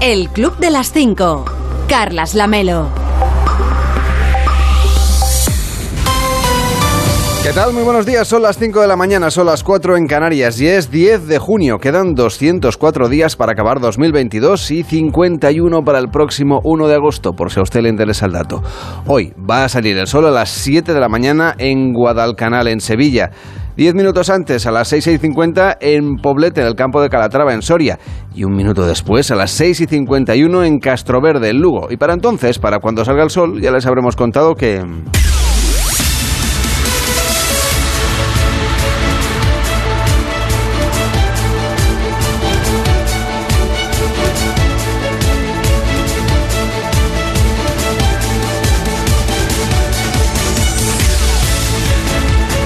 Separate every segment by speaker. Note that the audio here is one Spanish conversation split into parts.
Speaker 1: El Club de las 5. Carlas Lamelo.
Speaker 2: ¿Qué tal? Muy buenos días. Son las 5 de la mañana, son las 4 en Canarias y es 10 de junio. Quedan 204 días para acabar 2022 y 51 para el próximo 1 de agosto, por si a usted le interesa el dato. Hoy va a salir el sol a las 7 de la mañana en Guadalcanal, en Sevilla. Diez minutos antes, a las 6 y 50, en Poblete, en el campo de Calatrava, en Soria. Y un minuto después, a las 6 y 51, en Castroverde, en Lugo. Y para entonces, para cuando salga el sol, ya les habremos contado que...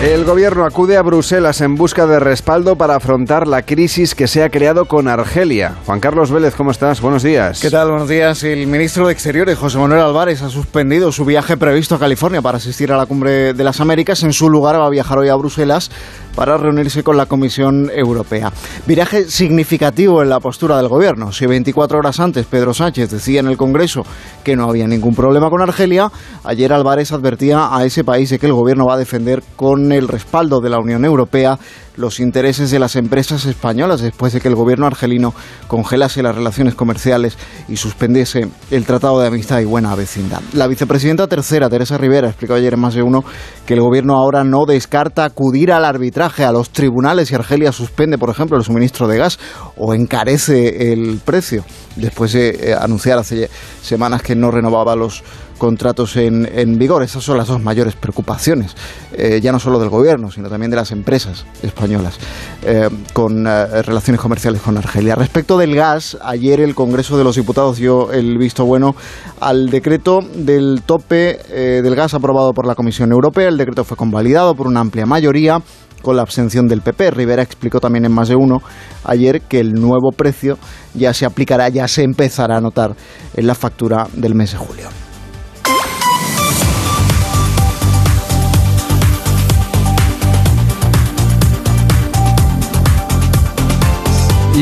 Speaker 2: El gobierno acude a Bruselas en busca de respaldo para afrontar la crisis que se ha creado con Argelia. Juan Carlos Vélez, ¿cómo estás? Buenos días.
Speaker 3: ¿Qué tal? Buenos días. El ministro de Exteriores, José Manuel Álvarez, ha suspendido su viaje previsto a California para asistir a la Cumbre de las Américas. En su lugar va a viajar hoy a Bruselas para reunirse con la Comisión Europea. Viraje significativo en la postura del gobierno. Si 24 horas antes Pedro Sánchez decía en el Congreso que no había ningún problema con Argelia, ayer Álvarez advertía a ese país de que el gobierno va a defender con el respaldo de la Unión Europea los intereses de las empresas españolas después de que el gobierno argelino congelase las relaciones comerciales y suspendiese el Tratado de Amistad y Buena Vecindad. La vicepresidenta tercera, Teresa Rivera, explicó ayer en más de uno que el gobierno ahora no descarta acudir al arbitraje a los tribunales si Argelia suspende, por ejemplo, el suministro de gas o encarece el precio, después de eh, anunciar hace semanas que no renovaba los contratos en, vigor. Esas son las dos mayores preocupaciones, eh, ya no solo del gobierno, sino también de las empresas españolas eh, con eh, relaciones comerciales con Argelia. Respecto del gas, ayer el Congreso de los Diputados dio el visto bueno al decreto del tope del gas aprobado por la Comisión Europea. El decreto fue convalidado por una amplia mayoría con la abstención del PP. Rivera explicó también en más de uno ayer que el nuevo precio ya se aplicará, ya se empezará a notar en la factura del mes de julio.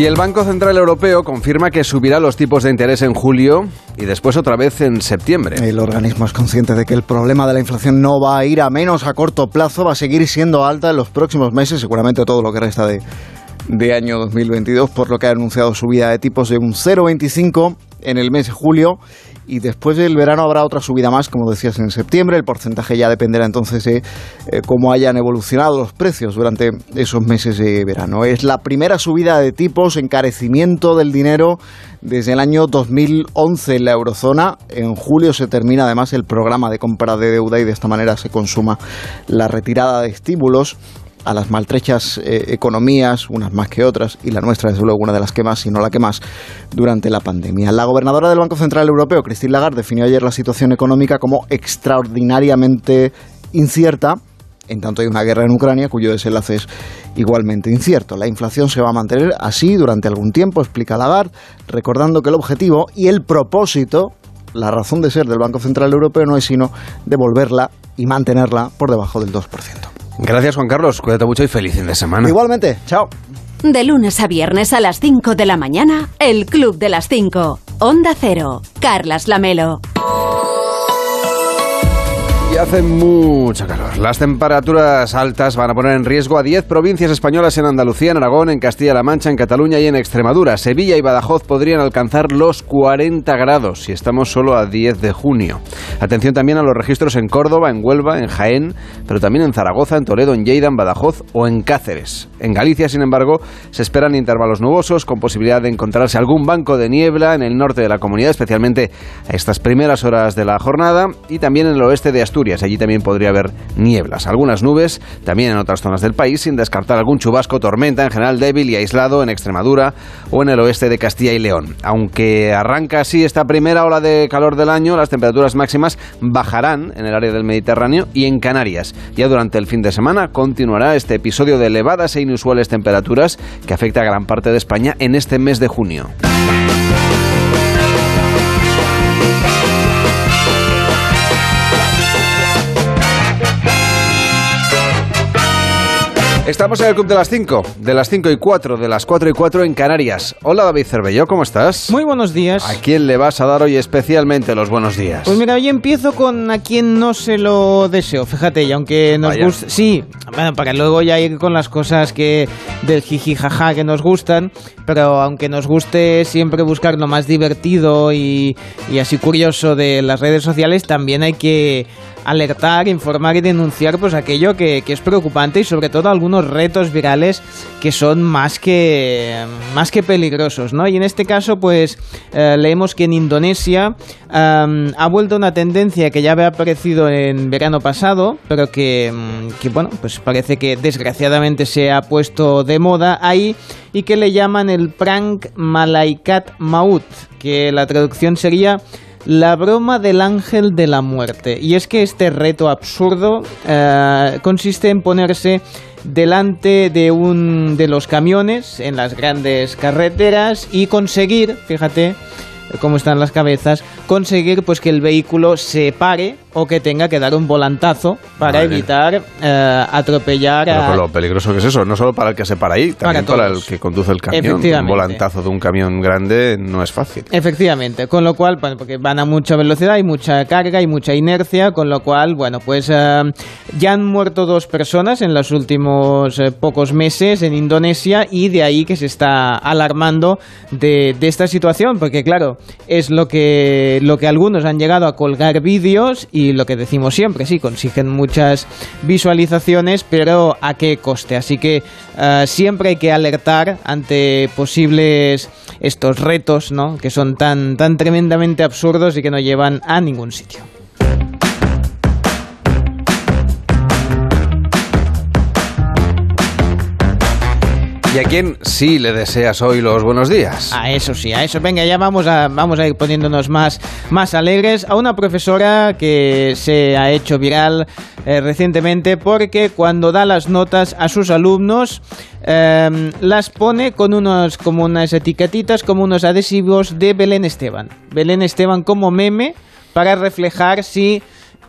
Speaker 2: Y el Banco Central Europeo confirma que subirá los tipos de interés en julio y después otra vez en septiembre.
Speaker 3: El organismo es consciente de que el problema de la inflación no va a ir a menos a corto plazo, va a seguir siendo alta en los próximos meses, seguramente todo lo que resta de, de año 2022, por lo que ha anunciado subida de tipos de un 0,25 en el mes de julio y después del verano habrá otra subida más, como decías, en septiembre. El porcentaje ya dependerá entonces de eh, cómo hayan evolucionado los precios durante esos meses de verano. Es la primera subida de tipos, encarecimiento del dinero desde el año 2011 en la eurozona. En julio se termina además el programa de compra de deuda y de esta manera se consuma la retirada de estímulos a las maltrechas eh, economías, unas más que otras, y la nuestra, desde luego, una de las que más, si no la que más, durante la pandemia. La gobernadora del Banco Central Europeo, Christine Lagarde, definió ayer la situación económica como extraordinariamente incierta, en tanto hay una guerra en Ucrania cuyo desenlace es igualmente incierto. La inflación se va a mantener así durante algún tiempo, explica Lagarde, recordando que el objetivo y el propósito, la razón de ser del Banco Central Europeo no es sino devolverla y mantenerla por debajo del 2%.
Speaker 2: Gracias, Juan Carlos. Cuídate mucho y feliz fin de semana.
Speaker 3: Igualmente, chao.
Speaker 1: De lunes a viernes a las 5 de la mañana, El Club de las 5. Onda Cero. Carlas Lamelo.
Speaker 2: Y hace mucha calor. Las temperaturas altas van a poner en riesgo a 10 provincias españolas en Andalucía, en Aragón, en Castilla-La Mancha, en Cataluña y en Extremadura. Sevilla y Badajoz podrían alcanzar los 40 grados si estamos solo a 10 de junio. Atención también a los registros en Córdoba, en Huelva, en Jaén, pero también en Zaragoza, en Toledo, en Lleida, en Badajoz o en Cáceres. En Galicia, sin embargo, se esperan intervalos nubosos con posibilidad de encontrarse algún banco de niebla en el norte de la comunidad, especialmente a estas primeras horas de la jornada y también en el oeste de Asturias Allí también podría haber nieblas, algunas nubes, también en otras zonas del país, sin descartar algún chubasco, tormenta en general débil y aislado en Extremadura o en el oeste de Castilla y León. Aunque arranca así esta primera ola de calor del año, las temperaturas máximas bajarán en el área del Mediterráneo y en Canarias. Ya durante el fin de semana continuará este episodio de elevadas e inusuales temperaturas que afecta a gran parte de España en este mes de junio. Estamos en el Club de las 5, de las 5 y 4, de las 4 y 4 en Canarias. Hola David Cervelló, ¿cómo estás?
Speaker 4: Muy buenos días.
Speaker 2: ¿A quién le vas a dar hoy especialmente los buenos días?
Speaker 4: Pues mira, hoy empiezo con a quien no se lo deseo, fíjate, y aunque nos guste... Sí, bueno, para luego ya ir con las cosas que del jiji jaja que nos gustan, pero aunque nos guste siempre buscar lo más divertido y, y así curioso de las redes sociales, también hay que alertar, informar y denunciar pues aquello que, es preocupante y sobre todo algunos retos virales que son más que, más que peligrosos, ¿no? Y en este caso pues eh, leemos que en Indonesia ha vuelto una tendencia que ya había aparecido en verano pasado, pero que, mm, que bueno, pues parece que desgraciadamente se ha puesto de moda ahí y que le llaman el prank Malaikat Maut, que la traducción sería la broma del ángel de la muerte. Y es que este reto absurdo eh, consiste en ponerse delante de un de los camiones en las grandes carreteras y conseguir, fíjate, cómo están las cabezas, conseguir pues que el vehículo se pare o que tenga que dar un volantazo para evitar eh, atropellar
Speaker 2: Pero lo peligroso que es eso, no solo para el que se para ahí, también para, el que conduce el camión. Un volantazo de un camión grande no es fácil.
Speaker 4: Efectivamente, con lo cual, porque van a mucha velocidad, hay mucha carga y mucha inercia, con lo cual, bueno, pues eh, ya han muerto dos personas en los últimos eh, pocos meses en Indonesia y de ahí que se está alarmando de, de esta situación, porque claro, es lo que, lo que algunos han llegado a colgar vídeos y lo que decimos siempre, sí, consiguen muchas visualizaciones, pero ¿a qué coste? Así que eh, siempre hay que alertar ante posibles estos retos, ¿no? Que son tan, tan tremendamente absurdos y que no llevan a ningún sitio.
Speaker 2: ¿Y a quién sí le deseas hoy los buenos días?
Speaker 4: A eso sí, a eso. Venga, ya vamos a, vamos a ir poniéndonos más, más alegres. A una profesora que se ha hecho viral eh, recientemente porque cuando da las notas a sus alumnos em, las pone con unos, como unas etiquetitas, como unos adhesivos de Belén Esteban. Belén Esteban como meme para reflejar si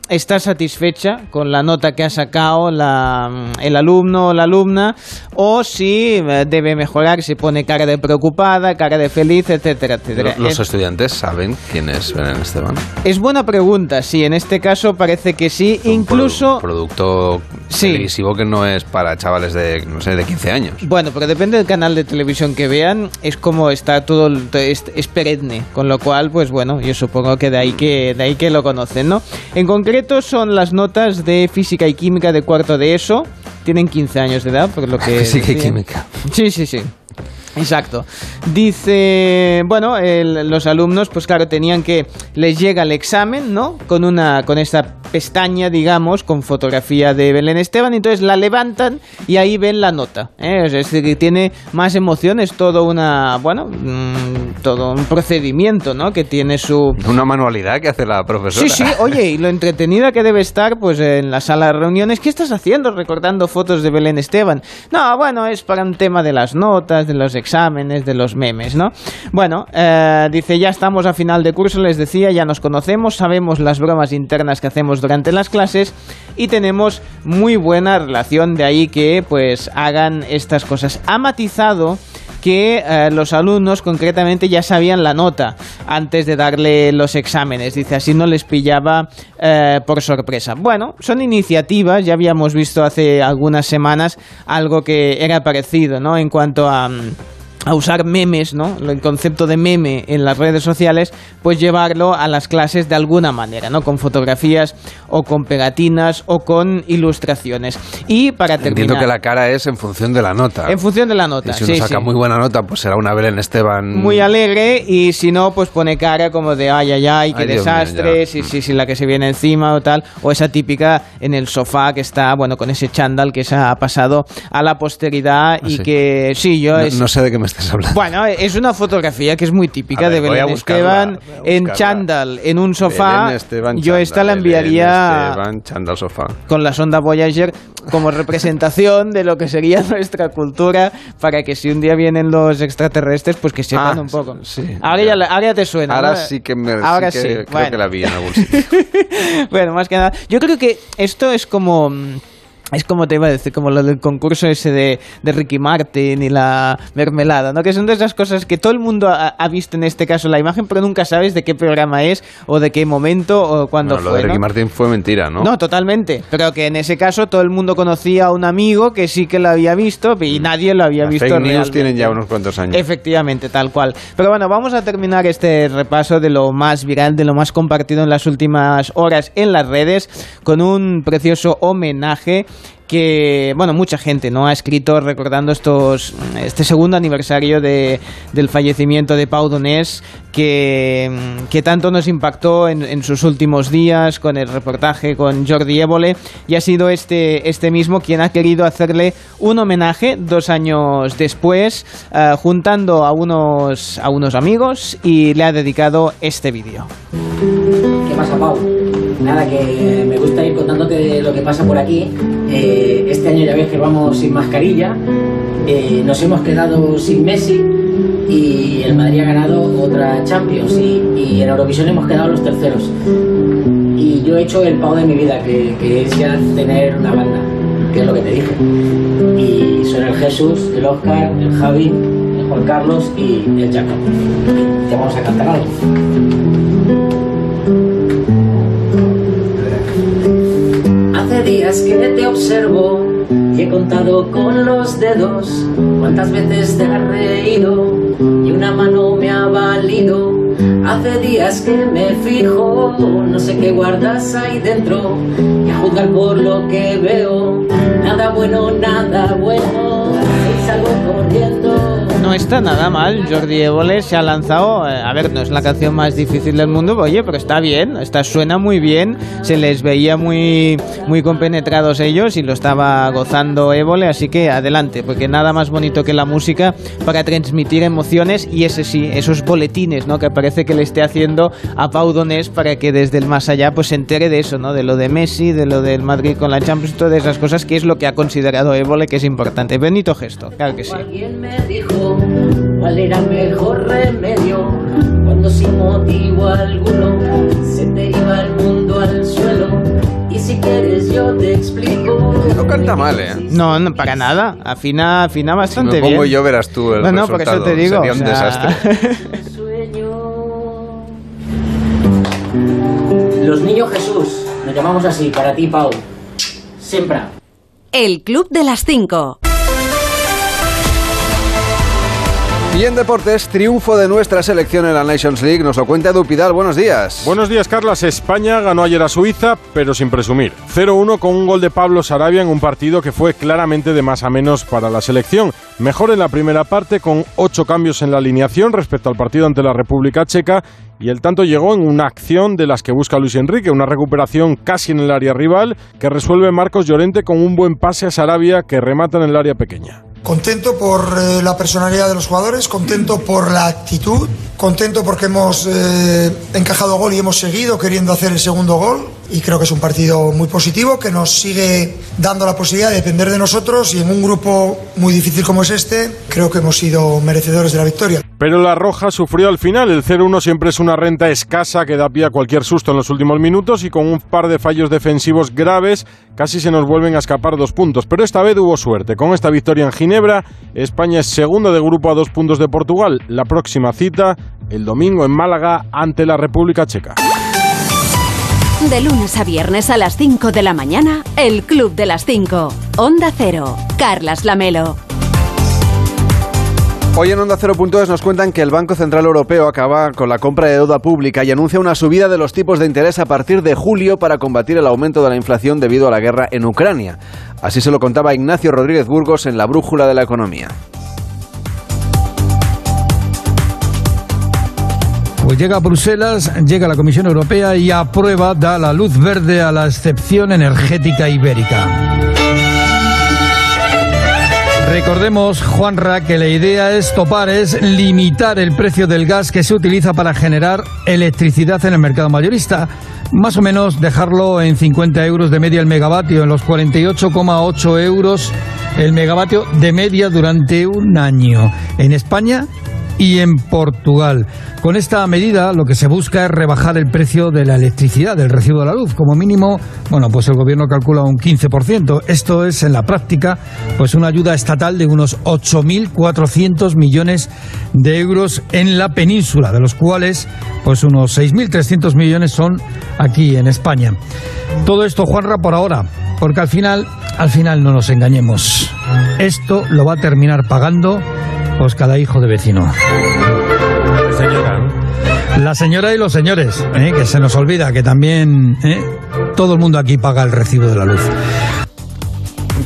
Speaker 4: está satisfecha con la nota que ha sacado el alumno o la alumna o si eh, debe mejorar, si pone cara de preocupada, cara de feliz, etcétera, etcétera.
Speaker 2: ¿Los estudiantes saben quién es Belén Esteban?
Speaker 4: Es buena pregunta, sí, en este caso parece que sí, incluso...
Speaker 2: Un producto televisivo que no es para chavales de, no sé, de 15 años.
Speaker 4: Bueno, pero depende del canal de televisión que vean, es como está todo, es, es perenne, con lo cual, pues bueno, yo supongo que de ahí que, de ahí que lo conocen, ¿no? En concreto, son las notas de física y química de cuarto de ESO. Tienen 15 años de edad, por lo que...
Speaker 2: Física y química.
Speaker 4: Sí, sí, sí. Exacto. Dice, bueno, los alumnos, pues claro, tenían que les llega el examen, ¿no? Con una, con esta pestaña, digamos, con fotografía de Belén Esteban, entonces la levantan y ahí ven la nota. ¿eh? Es decir, que tiene más emociones, todo una, bueno, mm, todo un procedimiento, ¿no? Que tiene su...
Speaker 2: Una manualidad que hace la profesora.
Speaker 4: Sí, sí, oye, y lo entretenida que debe estar, pues, en la sala de reuniones. ¿Qué estás haciendo recordando fotos de Belén Esteban? No, bueno, es para un tema de las notas, de los exámenes, de los memes, ¿no? Bueno, eh, dice, ya estamos a final de curso, les decía, ya nos conocemos, sabemos las bromas internas que hacemos durante las clases y tenemos muy buena relación, de ahí que pues hagan estas cosas. Ha matizado que eh, los alumnos concretamente ya sabían la nota antes de darle los exámenes. Dice, así no les pillaba eh, por sorpresa. Bueno, son iniciativas, ya habíamos visto hace algunas semanas algo que era parecido, ¿no? En cuanto a... Mm, a usar memes, ¿no? El concepto de meme en las redes sociales, pues llevarlo a las clases de alguna manera, ¿no? Con fotografías o con pegatinas o con ilustraciones. Y para terminar...
Speaker 2: Entiendo que la cara es en función de la nota.
Speaker 4: En función de la nota,
Speaker 2: y si uno saca muy buena nota, pues será una Belén Esteban...
Speaker 4: Muy alegre y si no, pues pone cara como de ay, ay, ay, qué desastre, si, si, si la que se viene encima o tal, o esa típica en el sofá que está, bueno, con ese chándal que se ha pasado a la posteridad y ah, que... Sí, yo...
Speaker 2: No, sé de qué me
Speaker 4: bueno, es una fotografía que es muy típica de Belén Esteban en chándal, en un sofá. yo esta la enviaría
Speaker 2: sofá.
Speaker 4: con la sonda Voyager como representación de lo que sería nuestra cultura para que si un día vienen los extraterrestres, pues que sepan ah, un poco. ahora, ya, te suena.
Speaker 2: Ahora sí que me ahora sí, creo que la vi en algún sitio.
Speaker 4: bueno, más que nada. Yo creo que esto es como es como te iba a decir, como lo del concurso ese de, de, Ricky Martin y la mermelada, ¿no? Que son de esas cosas que todo el mundo ha, visto en este caso la imagen, pero nunca sabes de qué programa es o de qué momento o cuándo fue.
Speaker 2: Lo de Ricky Martin fue mentira, ¿no?
Speaker 4: No, totalmente. Pero que en ese caso todo el mundo conocía a un amigo que sí que lo había visto y mm. nadie lo había visto.
Speaker 2: Fake news tienen ya unos cuantos años.
Speaker 4: Efectivamente, tal cual. Pero bueno, vamos a terminar este repaso de lo más viral, de lo más compartido en las últimas horas en las redes, con un precioso homenaje que, bueno, mucha gente no ha escrito recordando estos este segundo aniversario de, del fallecimiento de Pau Donés, que, que tanto nos impactó en, sus últimos días con el reportaje con Jordi Évole, y ha sido este, este mismo quien ha querido hacerle un homenaje dos años después, eh, juntando a unos, a unos amigos, y le ha dedicado este vídeo.
Speaker 5: ¿Qué pasa, Pau? Nada, que me gusta ir contándote lo que pasa por aquí. Eh, este año ya ves que vamos sin mascarilla. Eh, nos hemos quedado sin Messi y el Madrid ha ganado otra Champions y, en Eurovisión hemos quedado los terceros. Y yo he hecho el pago de mi vida, que, es ya tener una banda, que es lo que te dije. Y son el Jesús, el Oscar, el Javi, el Juan Carlos y el Jacob. Te vamos a cantar. Días que te observo y he contado con los dedos cuántas veces te has reído y una mano me ha valido. Hace días que me fijo, no sé qué guardas ahí dentro y a juzgar por lo que veo, nada bueno, nada bueno, salgo corriendo
Speaker 4: no está nada mal. Jordi Évole se ha lanzado. Eh, a ver, no es la canción más difícil del mundo, oye, pero está bien. Está, suena muy bien. Se les veía muy, muy compenetrados ellos y lo estaba gozando Évole. Así que adelante, porque nada más bonito que la música para transmitir emociones y ese sí, esos boletines, ¿no? Que parece que le esté haciendo a Pau para que desde el más allá pues se entere de eso, ¿no? De lo de Messi, de lo del Madrid con la Champions, todas esas cosas que es lo que ha considerado Évole que es importante. Benito gesto, claro que sí
Speaker 5: cuál era el mejor remedio cuando sin motivo alguno se te iba el mundo al suelo. Y si quieres yo te explico.
Speaker 2: No canta mal, ¿eh?
Speaker 4: No, no para nada. Afina, afina bastante
Speaker 2: si
Speaker 4: me
Speaker 2: pongo yo verás tú el
Speaker 4: no, por eso te digo.
Speaker 2: Sería un desastre.
Speaker 5: Los niños Jesús, nos llamamos así, para ti, Pau. Siempre.
Speaker 1: El Club de las Cinco.
Speaker 2: Y en deportes, triunfo de nuestra selección en la Nations League. Nos lo cuenta Dupidal. Buenos días.
Speaker 6: Buenos días, Carlas. España ganó ayer a Suiza, pero sin presumir. 0-1 con un gol de Pablo Sarabia en un partido que fue claramente de más a menos para la selección. Mejor en la primera parte, con ocho cambios en la alineación respecto al partido ante la República Checa. Y el tanto llegó en una acción de las que busca Luis Enrique, una recuperación casi en el área rival que resuelve Marcos Llorente con un buen pase a Sarabia que remata en el área pequeña.
Speaker 7: Contento por eh, la personalidad de los jugadores, contento por la actitud, contento porque hemos eh, encajado gol y hemos seguido queriendo hacer el segundo gol y creo que es un partido muy positivo que nos sigue dando la posibilidad de depender de nosotros y en un grupo muy difícil como es este, creo que hemos sido merecedores de la victoria.
Speaker 6: Pero la Roja sufrió al final. El 0-1 siempre es una renta escasa que da pie a cualquier susto en los últimos minutos y con un par de fallos defensivos graves casi se nos vuelven a escapar dos puntos. Pero esta vez hubo suerte. Con esta victoria en Ginebra, España es segundo de grupo a dos puntos de Portugal. La próxima cita el domingo en Málaga ante la República Checa.
Speaker 1: De lunes a viernes a las 5 de la mañana, el Club de las 5. Onda Cero. Carlas Lamelo.
Speaker 2: Hoy en Onda Cero nos cuentan que el Banco Central Europeo acaba con la compra de deuda pública y anuncia una subida de los tipos de interés a partir de julio para combatir el aumento de la inflación debido a la guerra en Ucrania. Así se lo contaba Ignacio Rodríguez Burgos en la Brújula de la Economía.
Speaker 8: Pues llega a Bruselas, llega a la Comisión Europea y aprueba, da la luz verde a la excepción energética ibérica. Recordemos, Juanra, que la idea es topar, es limitar el precio del gas que se utiliza para generar electricidad en el mercado mayorista. Más o menos dejarlo en 50 euros de media el megavatio, en los 48,8 euros el megavatio de media durante un año. En España y en Portugal. Con esta medida lo que se busca es rebajar el precio de la electricidad, del recibo de la luz. Como mínimo, bueno, pues el gobierno calcula un 15%. Esto es en la práctica pues una ayuda estatal de unos 8.400 millones de euros en la península, de los cuales pues unos 6.300 millones son aquí en España. Todo esto, Juanra, por ahora, porque al final, al final no nos engañemos. Esto lo va a terminar pagando pues cada hijo de vecino. La señora y los señores, ¿eh? que se nos olvida que también ¿eh? todo el mundo aquí paga el recibo de la luz.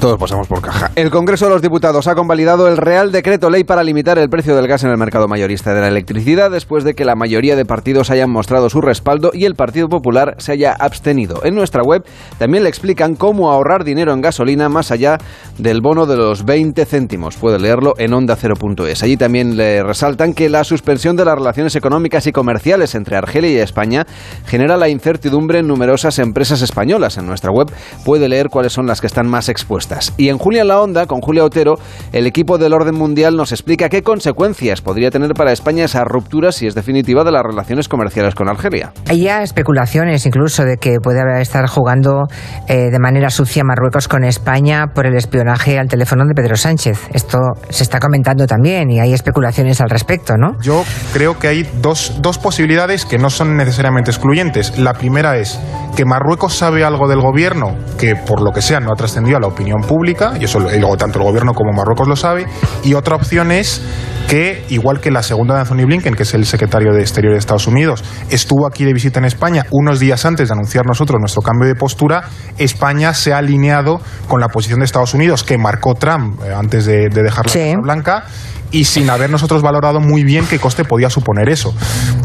Speaker 2: Todos por caja. El Congreso de los Diputados ha convalidado el Real Decreto Ley para limitar el precio del gas en el mercado mayorista de la electricidad después de que la mayoría de partidos hayan mostrado su respaldo y el Partido Popular se haya abstenido. En nuestra web también le explican cómo ahorrar dinero en gasolina más allá del bono de los 20 céntimos. Puede leerlo en onda0.es. Allí también le resaltan que la suspensión de las relaciones económicas y comerciales entre Argelia y España genera la incertidumbre en numerosas empresas españolas. En nuestra web puede leer cuáles son las que están más expuestas. Y en Julia en la Onda, con Julia Otero, el equipo del orden mundial nos explica qué consecuencias podría tener para España esa ruptura, si es definitiva, de las relaciones comerciales con Argelia.
Speaker 9: Hay ya especulaciones incluso de que puede estar jugando eh, de manera sucia Marruecos con España por el espionaje al teléfono de Pedro Sánchez. Esto se está comentando también y hay especulaciones al respecto, ¿no?
Speaker 10: Yo creo que hay dos, dos posibilidades que no son necesariamente excluyentes. La primera es que Marruecos sabe algo del gobierno que por lo que sea no ha trascendido a la opinión pública, y eso luego tanto el gobierno como Marruecos lo sabe, y otra opción es que, igual que la segunda de Anthony Blinken, que es el secretario de Exterior de Estados Unidos, estuvo aquí de visita en España unos días antes de anunciar nosotros nuestro cambio de postura, España se ha alineado con la posición de Estados Unidos que marcó Trump eh, antes de, dejar la Casa Blanca y sin haber nosotros valorado muy bien qué coste podía suponer eso.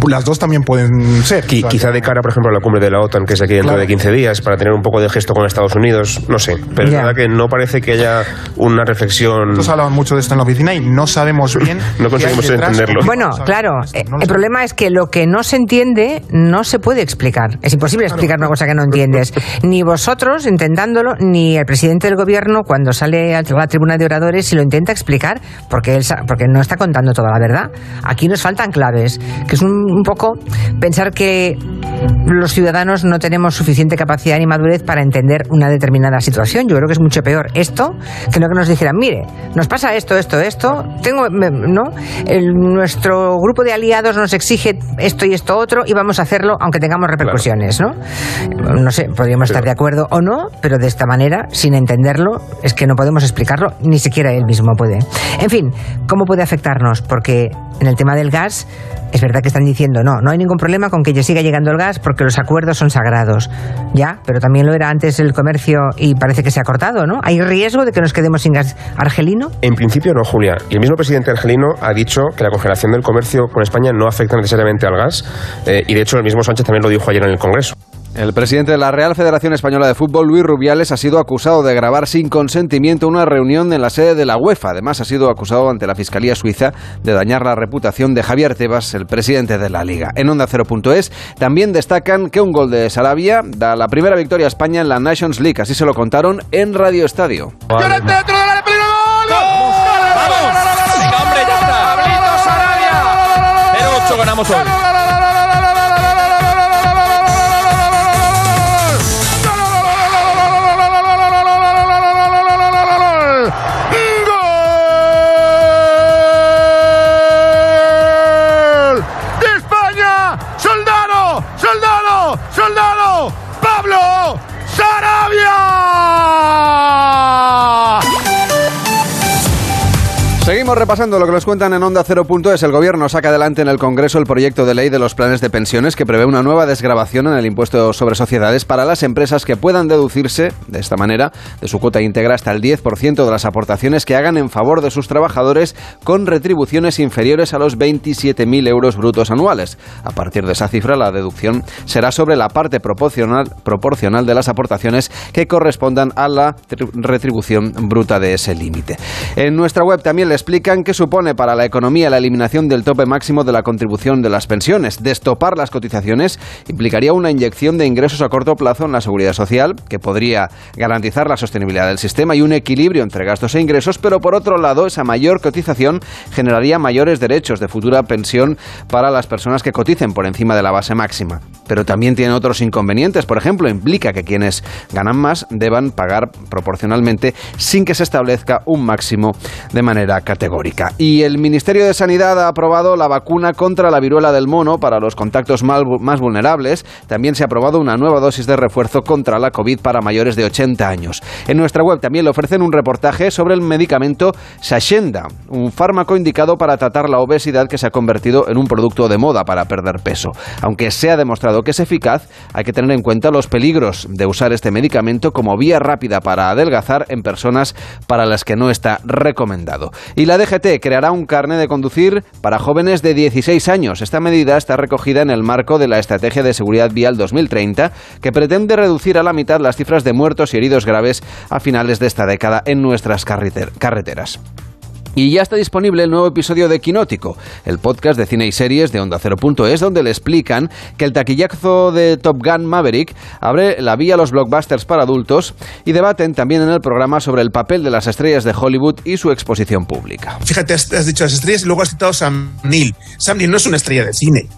Speaker 10: Las dos también pueden ser.
Speaker 11: quizá de cara, por ejemplo, a la cumbre de la OTAN, que es aquí dentro de 15 días, para tener un poco de gesto con Estados Unidos, no sé. Pero es verdad que no parece que haya una reflexión.
Speaker 10: Nosotros hablamos mucho de esto en la oficina y no sabemos bien.
Speaker 11: no conseguimos entenderlo.
Speaker 9: Bueno, claro. Eh, el problema es que lo que no se entiende no se puede explicar. Es imposible explicar una cosa que no entiendes. Ni vosotros intentándolo, ni el presidente del gobierno cuando sale a la tribuna de oradores y lo intenta explicar, porque él, porque no está contando toda la verdad. Aquí nos faltan claves, que es un, poco pensar que los ciudadanos no tenemos suficiente capacidad ni madurez para entender una determinada situación. Yo creo que es mucho peor esto que no que nos dijeran, mire, nos pasa esto, esto, esto, tengo, ¿no? nuestro grupo de aliados nos exige esto y esto otro y vamos a hacerlo aunque tengamos repercusiones, ¿no? No sé, podríamos estar de acuerdo o no, pero de esta manera, sin entenderlo, es que no podemos explicarlo, ni siquiera él mismo puede. En fin, ¿cómo puede afectarnos, porque en el tema del gas es verdad que están diciendo, no, no hay ningún problema con que ya siga llegando el gas porque los acuerdos son sagrados. Ya, pero también lo era antes el comercio y parece que se ha cortado, ¿no? ¿Hay riesgo de que nos quedemos sin gas argelino?
Speaker 11: En principio no, Julia. Y el mismo presidente argelino ha dicho que la congelación del comercio con España no afecta necesariamente al gas. Eh, y de hecho el mismo Sánchez también lo dijo ayer en el Congreso.
Speaker 2: El presidente de la Real Federación Española de Fútbol, Luis Rubiales, ha sido acusado de grabar sin consentimiento una reunión en la sede de la UEFA. Además, ha sido acusado ante la Fiscalía Suiza de dañar la reputación de Javier Tebas, el presidente de la Liga. En Onda 0.es también destacan que un gol de Sarabia da la primera victoria a España en la Nations League. Así se lo contaron en Radio Estadio.
Speaker 12: ¡Vamos! ¡Venga, hombre, ya está! ¡Pablito Sarabia! 0-8 ganamos hoy. 不要.
Speaker 2: Seguimos repasando lo que nos cuentan en Onda 0.es. El gobierno saca adelante en el Congreso el proyecto de ley de los planes de pensiones que prevé una nueva desgrabación en el impuesto sobre sociedades para las empresas que puedan deducirse, de esta manera, de su cuota íntegra hasta el 10% de las aportaciones que hagan en favor de sus trabajadores con retribuciones inferiores a los 27.000 euros brutos anuales. A partir de esa cifra, la deducción será sobre la parte proporcional, proporcional de las aportaciones que correspondan a la retribución bruta de ese límite. En nuestra web también les explican qué supone para la economía la eliminación del tope máximo de la contribución de las pensiones. Destopar las cotizaciones implicaría una inyección de ingresos a corto plazo en la seguridad social, que podría garantizar la sostenibilidad del sistema y un equilibrio entre gastos e ingresos, pero por otro lado, esa mayor cotización generaría mayores derechos de futura pensión para las personas que coticen por encima de la base máxima. Pero también tiene otros inconvenientes. Por ejemplo, implica que quienes ganan más deban pagar proporcionalmente sin que se establezca un máximo de manera categórica. Y el Ministerio de Sanidad ha aprobado la vacuna contra la viruela del mono para los contactos más vulnerables. También se ha aprobado una nueva dosis de refuerzo contra la COVID para mayores de 80 años. En nuestra web también le ofrecen un reportaje sobre el medicamento Sashenda, un fármaco indicado para tratar la obesidad que se ha convertido en un producto de moda para perder peso. Aunque se ha demostrado que es eficaz, hay que tener en cuenta los peligros de usar este medicamento como vía rápida para adelgazar en personas para las que no está recomendado. Y la DGT creará un carnet de conducir para jóvenes de 16 años. Esta medida está recogida en el marco de la Estrategia de Seguridad Vial 2030, que pretende reducir a la mitad las cifras de muertos y heridos graves a finales de esta década en nuestras carreteras. Y ya está disponible el nuevo episodio de Quinótico, el podcast de cine y series de Onda Cero.es, donde le explican que el taquillazo de Top Gun Maverick abre la vía a los blockbusters para adultos y debaten también en el programa sobre el papel de las estrellas de Hollywood y su exposición pública.
Speaker 13: Fíjate, has dicho las estrellas y luego has citado Sam Neill. Sam Neill no es una estrella de cine.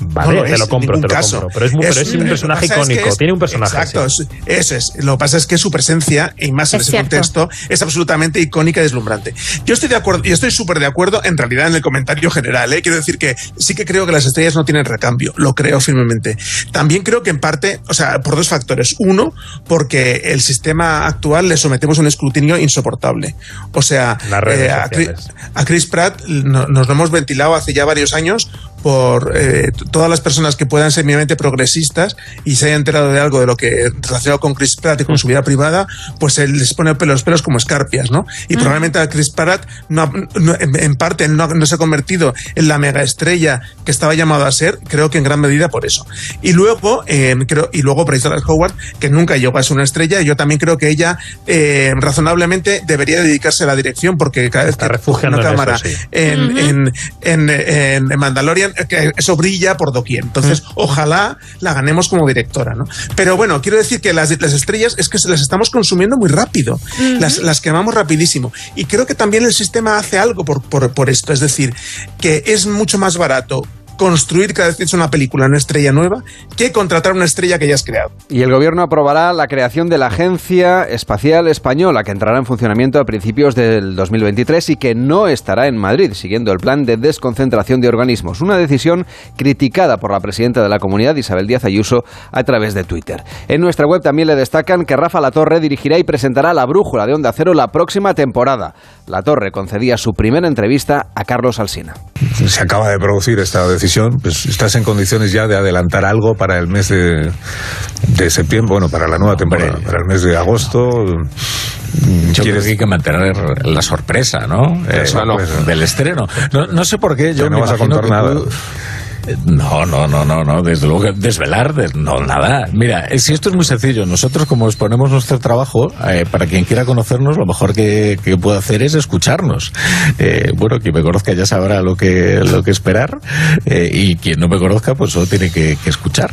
Speaker 14: Vale, te lo compro, te lo compro. Pero es, un personaje icónico, tiene un personaje.
Speaker 13: Exacto, eso es. Lo que pasa es que su presencia, y más en ese contexto, es absolutamente icónica y deslumbrante. Yo estoy de acuerdo, y estoy súper de acuerdo en realidad en el comentario general. ¿eh? Quiero decir que sí que creo que las estrellas no tienen recambio, lo creo firmemente. También creo que en parte, o sea, por dos factores. Uno, porque el sistema actual le sometemos a un escrutinio insoportable. O sea,
Speaker 14: eh,
Speaker 13: a, Chris, Pratt nos lo hemos ventilado hace ya varios años por eh, todas las personas que puedan ser mínimamente progresistas y se hayan enterado de algo de lo que relacionado con Chris Pratt y con su vida privada, pues él les pone los pelos como escarpias, ¿no? Y probablemente a Chris Pratt no, en parte no, se ha convertido en la mega estrella que estaba llamado a ser, creo que en gran medida por eso. Y luego, eh, creo, y luego Bryce Dallas Howard, que nunca llegó a ser una estrella, yo también creo que ella eh, razonablemente debería dedicarse a la dirección porque cada vez
Speaker 14: que
Speaker 13: una cámara en, en, en, en Mandalorian que eso brilla por doquier. Entonces, mm. ojalá la ganemos como directora, ¿no? Pero bueno, quiero decir que las, las estrellas es que las estamos consumiendo muy rápido, las, las, quemamos rapidísimo. Y creo que también el sistema hace algo por, por, por esto, es decir, que es mucho más barato construir cada vez que es una película una estrella nueva que contratar una estrella que ya has creado.
Speaker 2: Y el gobierno aprobará la creación de la Agencia Espacial Española, que entrará en funcionamiento a principios del 2023 y que no estará en Madrid, siguiendo el plan de desconcentración de organismos. Una decisión criticada por la presidenta de la comunidad, Isabel Díaz Ayuso, a través de Twitter. En nuestra web también le destacan que Rafa Latorre dirigirá y presentará la brújula de Onda Cero la próxima temporada. Latorre concedía su primera entrevista a Carlos Alsina.
Speaker 15: Se acaba de producir esta decisión pues estás en condiciones ya de adelantar algo para el mes de, de septiembre, bueno, para la nueva temporada, para el mes de agosto.
Speaker 14: Yo creo que hay que mantener la sorpresa, ¿no? Eh, del estreno. No, no, sé por qué. Yo
Speaker 15: no vas a contar nada.
Speaker 14: No, no, no, no, no, desde luego desvelar, no, nada. Mira, eh, si esto es muy sencillo, nosotros como exponemos nuestro trabajo, eh, para quien quiera conocernos, lo mejor que, que puede hacer es escucharnos. Eh, bueno, quien me conozca ya sabrá lo que, lo que esperar, y quien no me conozca, pues solo tiene que, escuchar.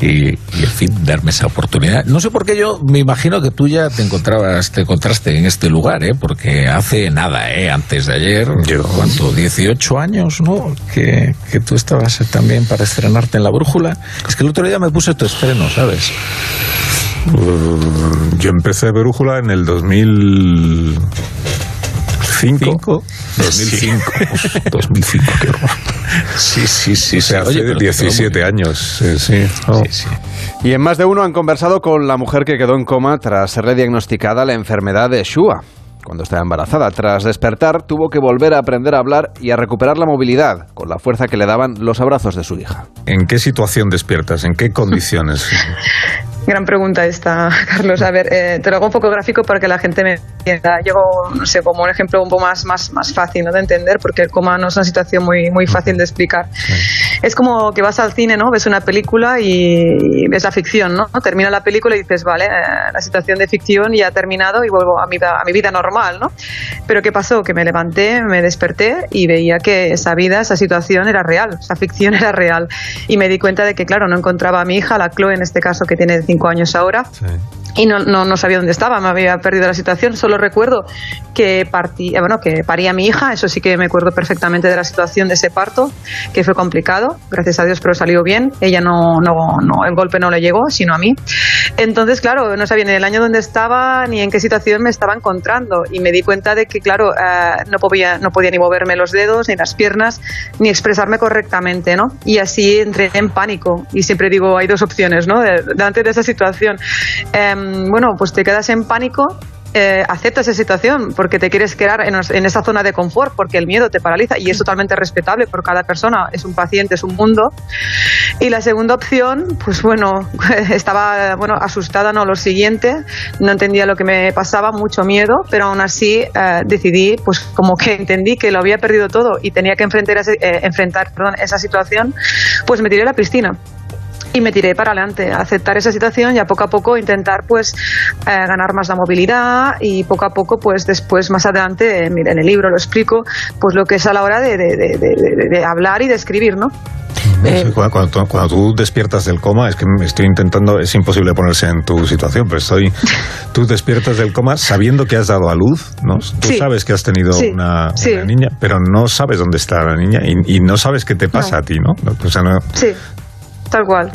Speaker 14: Y, en fin, darme esa oportunidad. No sé por qué yo me imagino que tú ya te encontrabas, te encontraste en este lugar, ¿eh? porque hace nada, ¿eh? antes de ayer, yo, ¿cuánto? 18 años, ¿no? Que, que tú estabas también para estrenarte en la brújula. Es que el otro día me puse tu estreno, ¿sabes?
Speaker 15: Uh, yo empecé brújula en el 2005.
Speaker 14: 2005.
Speaker 15: 2005, qué horror.
Speaker 14: Sí, sí, sí.
Speaker 15: hace 17 años.
Speaker 14: Oh. sí, sí.
Speaker 2: Y en más de uno han conversado con la mujer que quedó en coma tras serle diagnosticada la enfermedad de Shua cuando estaba embarazada. Tras despertar, tuvo que volver a aprender a hablar y a recuperar la movilidad, con la fuerza que le daban los abrazos de su hija.
Speaker 15: ¿En qué situación despiertas? ¿En qué condiciones?
Speaker 16: Gran pregunta esta, Carlos. A ver, eh, te lo hago un poco gráfico para que la gente me entienda. Llego, no sé, como un ejemplo un poco más, más, más fácil ¿no? de entender, porque el coma no es una situación muy, muy fácil de explicar. Es como que vas al cine, ¿no? Ves una película y ves la ficción, ¿no? Termina la película y dices, vale, eh, la situación de ficción ya ha terminado y vuelvo a mi, a mi vida normal, ¿no? Pero ¿qué pasó? Que me levanté, me desperté y veía que esa vida, esa situación era real, esa ficción era real. Y me di cuenta de que, claro, no encontraba a mi hija, la Chloe en este caso, que tiene cinco años ahora. Y no, no, no, sabía dónde estaba, me había perdido la situación. Solo recuerdo que partí, eh, bueno, que paría a mi hija, eso sí que me acuerdo perfectamente de la situación de ese parto, que fue complicado, gracias a Dios, pero salió bien. Ella no, no, no el golpe no le llegó, sino a mí. Entonces, claro, no sabía ni el año donde estaba ni en qué situación me estaba encontrando. Y me di cuenta de que, claro, eh, no, podía, no podía ni moverme los dedos, ni las piernas, ni expresarme correctamente, ¿no? Y así entré en pánico. Y siempre digo, hay dos opciones, ¿no? Delante de esa situación. Em, bueno, pues te quedas en pánico eh, aceptas esa situación porque te quieres quedar en, esa zona de confort, porque el miedo te paraliza y es totalmente respetable por cada persona, es un paciente, es un mundo. Y la segunda opción, pues bueno, estaba bueno, asustada, no lo siguiente, no entendía lo que me pasaba, mucho miedo, pero aún así eh, decidí, pues como que entendí que lo había perdido todo y tenía que enfrentar, eh, enfrentar perdón, esa situación, pues me tiré a la piscina y me tiré para adelante, a aceptar esa situación y a poco a poco intentar pues eh, ganar más la movilidad y poco a poco pues después más adelante, en el libro lo explico, pues lo que es a la hora de, de, de, de hablar y de escribir, ¿no?
Speaker 15: Eh, cuando, cuando, cuando, tú despiertas del coma, es que estoy intentando, es imposible ponerse en tu situación, pero estoy, tú despiertas del coma sabiendo que has dado a luz, ¿no? Tú
Speaker 16: sí.
Speaker 15: sabes que has tenido
Speaker 16: sí.
Speaker 15: una,
Speaker 16: Sí.
Speaker 15: una niña, pero no sabes dónde está la niña y, y no sabes qué te pasa
Speaker 16: No.
Speaker 15: a ti, ¿no? O sea, no,
Speaker 16: Sí, tal cual.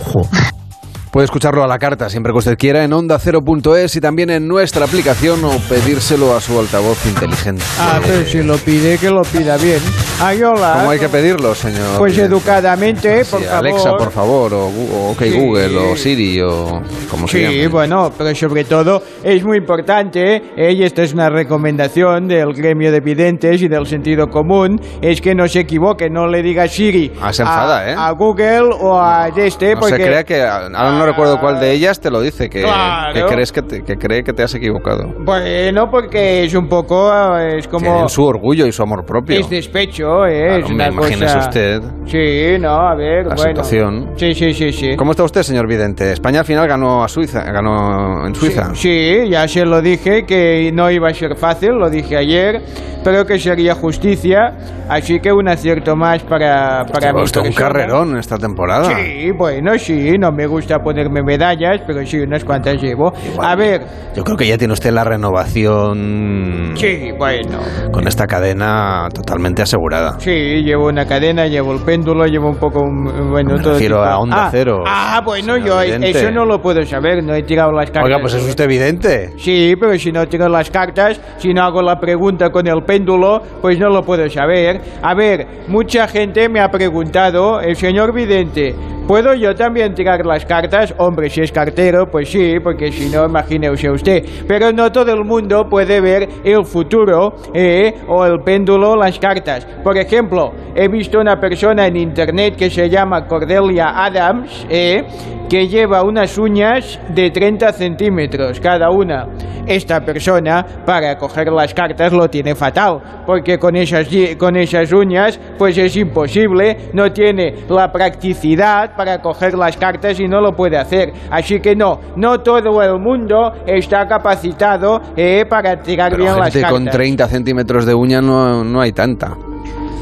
Speaker 2: Puede escucharlo a la carta siempre que usted quiera en onda0.es y también en nuestra aplicación o pedírselo a su altavoz inteligente.
Speaker 4: Ah, pero si lo pide, que lo pida bien. Ay, hola.
Speaker 2: ¿Cómo hay que pedirlo, señor?
Speaker 4: Pues educadamente, por
Speaker 2: Sí,
Speaker 4: favor.
Speaker 2: Alexa, por favor, o, o OK
Speaker 4: Sí.
Speaker 2: Google, o Siri, o como se
Speaker 4: Sí,
Speaker 2: llame.
Speaker 4: bueno, pero sobre todo es muy importante, ¿eh? y esta es una recomendación del gremio de videntes y del sentido común, es que no se equivoque, no le diga Siri
Speaker 2: Ah, se enfada,
Speaker 4: a,
Speaker 2: ¿eh?
Speaker 4: a Google o a este,
Speaker 2: No
Speaker 4: porque...
Speaker 2: se crea que, ahora no recuerdo cuál de ellas te lo dice, que,
Speaker 4: Claro.
Speaker 2: que crees que, te- que cree que te has equivocado.
Speaker 4: Bueno, porque es un poco, eh, es como...
Speaker 2: Tienen su orgullo y su amor propio.
Speaker 4: Es despecho, ¿eh? es
Speaker 2: Claro,
Speaker 4: una
Speaker 2: hombre, imagínese
Speaker 4: cosa...
Speaker 2: usted
Speaker 4: Sí, no, a ver,
Speaker 2: la
Speaker 4: bueno.
Speaker 2: situación.
Speaker 4: Sí, sí, sí, sí.
Speaker 2: ¿Cómo está usted, señor Vidente? España al final ganó a Suiza, ganó en Suiza.
Speaker 4: Sí, ya se lo dije que no iba a ser fácil, lo dije ayer, pero que sería justicia, así que un acierto más para, para
Speaker 2: usted un carrerón esta temporada.
Speaker 4: Sí, bueno, sí, no me gusta ponerme medallas, pero sí, unas cuantas llevo. A ver,
Speaker 2: Yo creo que ya tiene usted la renovación
Speaker 4: sí, bueno.
Speaker 2: con esta cadena totalmente asegurada.
Speaker 4: Sí, llevo una cadena, llevo el péndulo, llevo un poco, un- bueno,
Speaker 2: Me
Speaker 4: todo
Speaker 2: refiero
Speaker 4: tipo-
Speaker 2: a Onda
Speaker 4: ah,
Speaker 2: Cero,
Speaker 4: Ah, bueno, yo
Speaker 2: Vidente.
Speaker 4: eso no lo puedo saber, no he tirado las cartas.
Speaker 2: Oiga, pues es usted vidente.
Speaker 4: Sí, pero si no tiro las cartas, si no hago la pregunta con el péndulo, pues no lo puedo saber. A ver, mucha gente me ha preguntado, el señor vidente, ¿puedo yo también tirar las cartas? Hombre, si es cartero, pues sí, porque si no, imagínese usted. Pero no todo el mundo puede ver el futuro, eh, o el péndulo, las cartas. Por ejemplo, he visto una persona en internet que se llama Cordelia Adams, eh, que lleva unas uñas de 30 centímetros cada una. Esta persona, para coger las cartas, lo tiene fatal, porque con esas, con esas uñas, pues es imposible, no tiene la practicidad para coger las cartas y no lo puede hacer. Así que no, no todo el mundo está capacitado eh, para tirar
Speaker 2: Pero
Speaker 4: bien las
Speaker 2: gente
Speaker 4: cartas.
Speaker 2: con 30 centímetros de uña no, no hay tanta.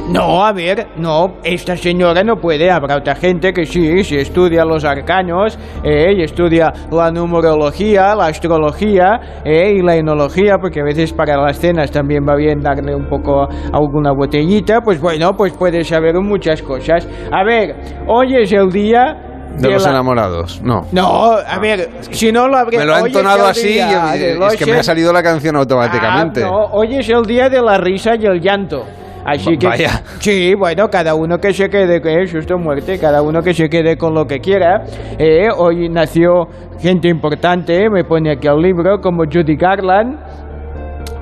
Speaker 4: No, a ver, no, esta señora no puede. Habrá otra gente que sí, si estudia los arcanos, eh, y estudia la numerología, la astrología eh, y la enología, porque a veces para las cenas también va bien darle un poco alguna botellita, pues bueno, pues puede saber muchas cosas. A ver, hoy es el día...
Speaker 2: De los enamorados, no.
Speaker 4: No, a ver, si no lo habría...
Speaker 2: Me lo ha entonado así y es que me ha salido la canción automáticamente.
Speaker 4: Ah, no, hoy es el día de la risa y el llanto. Así que
Speaker 2: vaya.
Speaker 4: sí, bueno, cada uno que se quede con susto muerte, cada uno que se quede con lo que quiera. Eh, hoy nació gente importante, me pone aquí el libro como Judy Garland,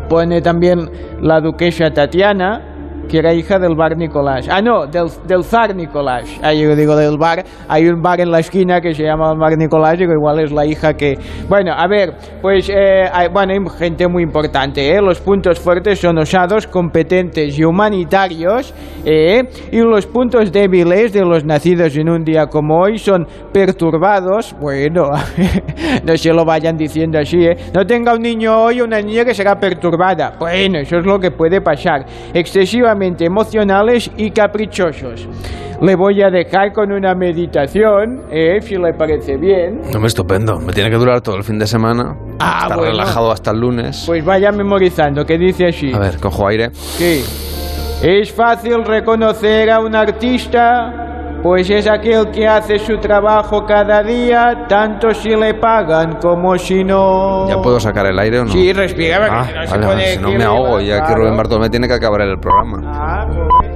Speaker 4: pone también la duquesa Tatiana, que era hija del bar Nicolás. Ah, no, del, del zar Nicolás. Ah, yo digo del bar. Hay un bar en la esquina que se llama el bar Nicolás, digo, igual es la hija que... Bueno, a ver, pues, eh, hay, bueno, hay gente muy importante, ¿eh? Los puntos fuertes son osados, competentes y humanitarios, ¿eh? Y los puntos débiles de los nacidos en un día como hoy son perturbados, bueno, no se lo vayan diciendo así, ¿eh? No tenga un niño hoy o una niña que será perturbada. Bueno, eso es lo que puede pasar. Excesivamente emocionales y caprichosos. Le voy a dejar con una meditación, ¿eh? si le parece bien.
Speaker 2: No me estupendo. Me tiene que durar todo el fin de semana.
Speaker 4: Ah,
Speaker 2: Estar
Speaker 4: bueno.
Speaker 2: relajado hasta el lunes.
Speaker 4: Pues vaya memorizando, que dice así.
Speaker 2: A ver, cojo aire.
Speaker 4: Sí. Es fácil reconocer a un artista, pues es aquel que hace su trabajo cada día, tanto si le pagan como si no.
Speaker 2: ¿Ya puedo sacar el aire o no?
Speaker 4: Sí, respira,
Speaker 2: Ah,
Speaker 4: si no se
Speaker 2: vale, si no me ahogo, ya que. Rubén Bartolomé tiene que acabar el programa.
Speaker 4: Ah, pues.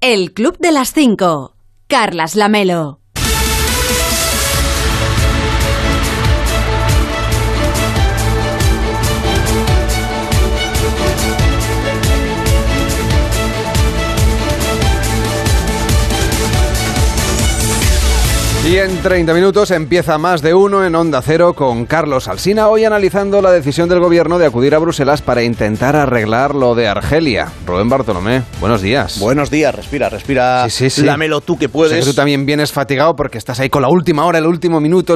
Speaker 1: El Club de las Cinco. Carlas Lamelo.
Speaker 2: Y en 30 minutos empieza más de uno en Onda Cero con Carlos Alsina, hoy analizando la decisión del gobierno de acudir a Bruselas para intentar arreglar lo de Argelia. Rubén Bartolomé, buenos días.
Speaker 17: Buenos días, respira, respira.
Speaker 2: Sí, sí, sí.
Speaker 17: Lámelo tú que puedes.
Speaker 2: que tú también vienes fatigado porque estás ahí con la última hora, el último minuto.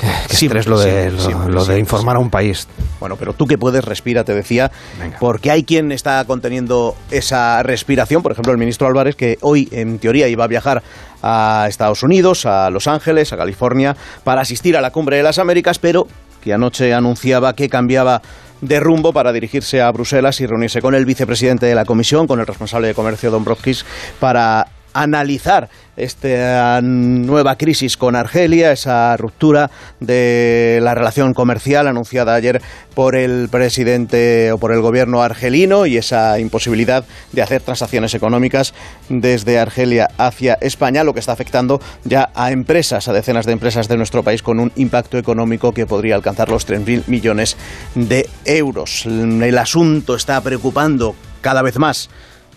Speaker 2: Qué, qué
Speaker 17: Siempre,
Speaker 2: estrés lo de, lo- de informar a un país.
Speaker 17: Bueno, pero tú que puedes, respira, te decía, porque hay quien está conteniendo esa respiración, por ejemplo, el ministro Álvarez, que hoy, en teoría, iba a viajar a Estados Unidos, a Los Ángeles, a California, para asistir a la Cumbre de las Américas, pero que anoche anunciaba que cambiaba de rumbo para dirigirse a Bruselas y reunirse con el vicepresidente de la Comisión, con el responsable de comercio, Dombrovskis, para analizar esta nueva crisis con Argelia, esa ruptura de la relación comercial anunciada ayer por el presidente o por el gobierno argelino y esa imposibilidad de hacer transacciones económicas desde Argelia hacia España, lo que está afectando ya a empresas, a decenas de empresas de nuestro país con un impacto económico que podría alcanzar los 3.000 millones de euros. El asunto está preocupando cada vez más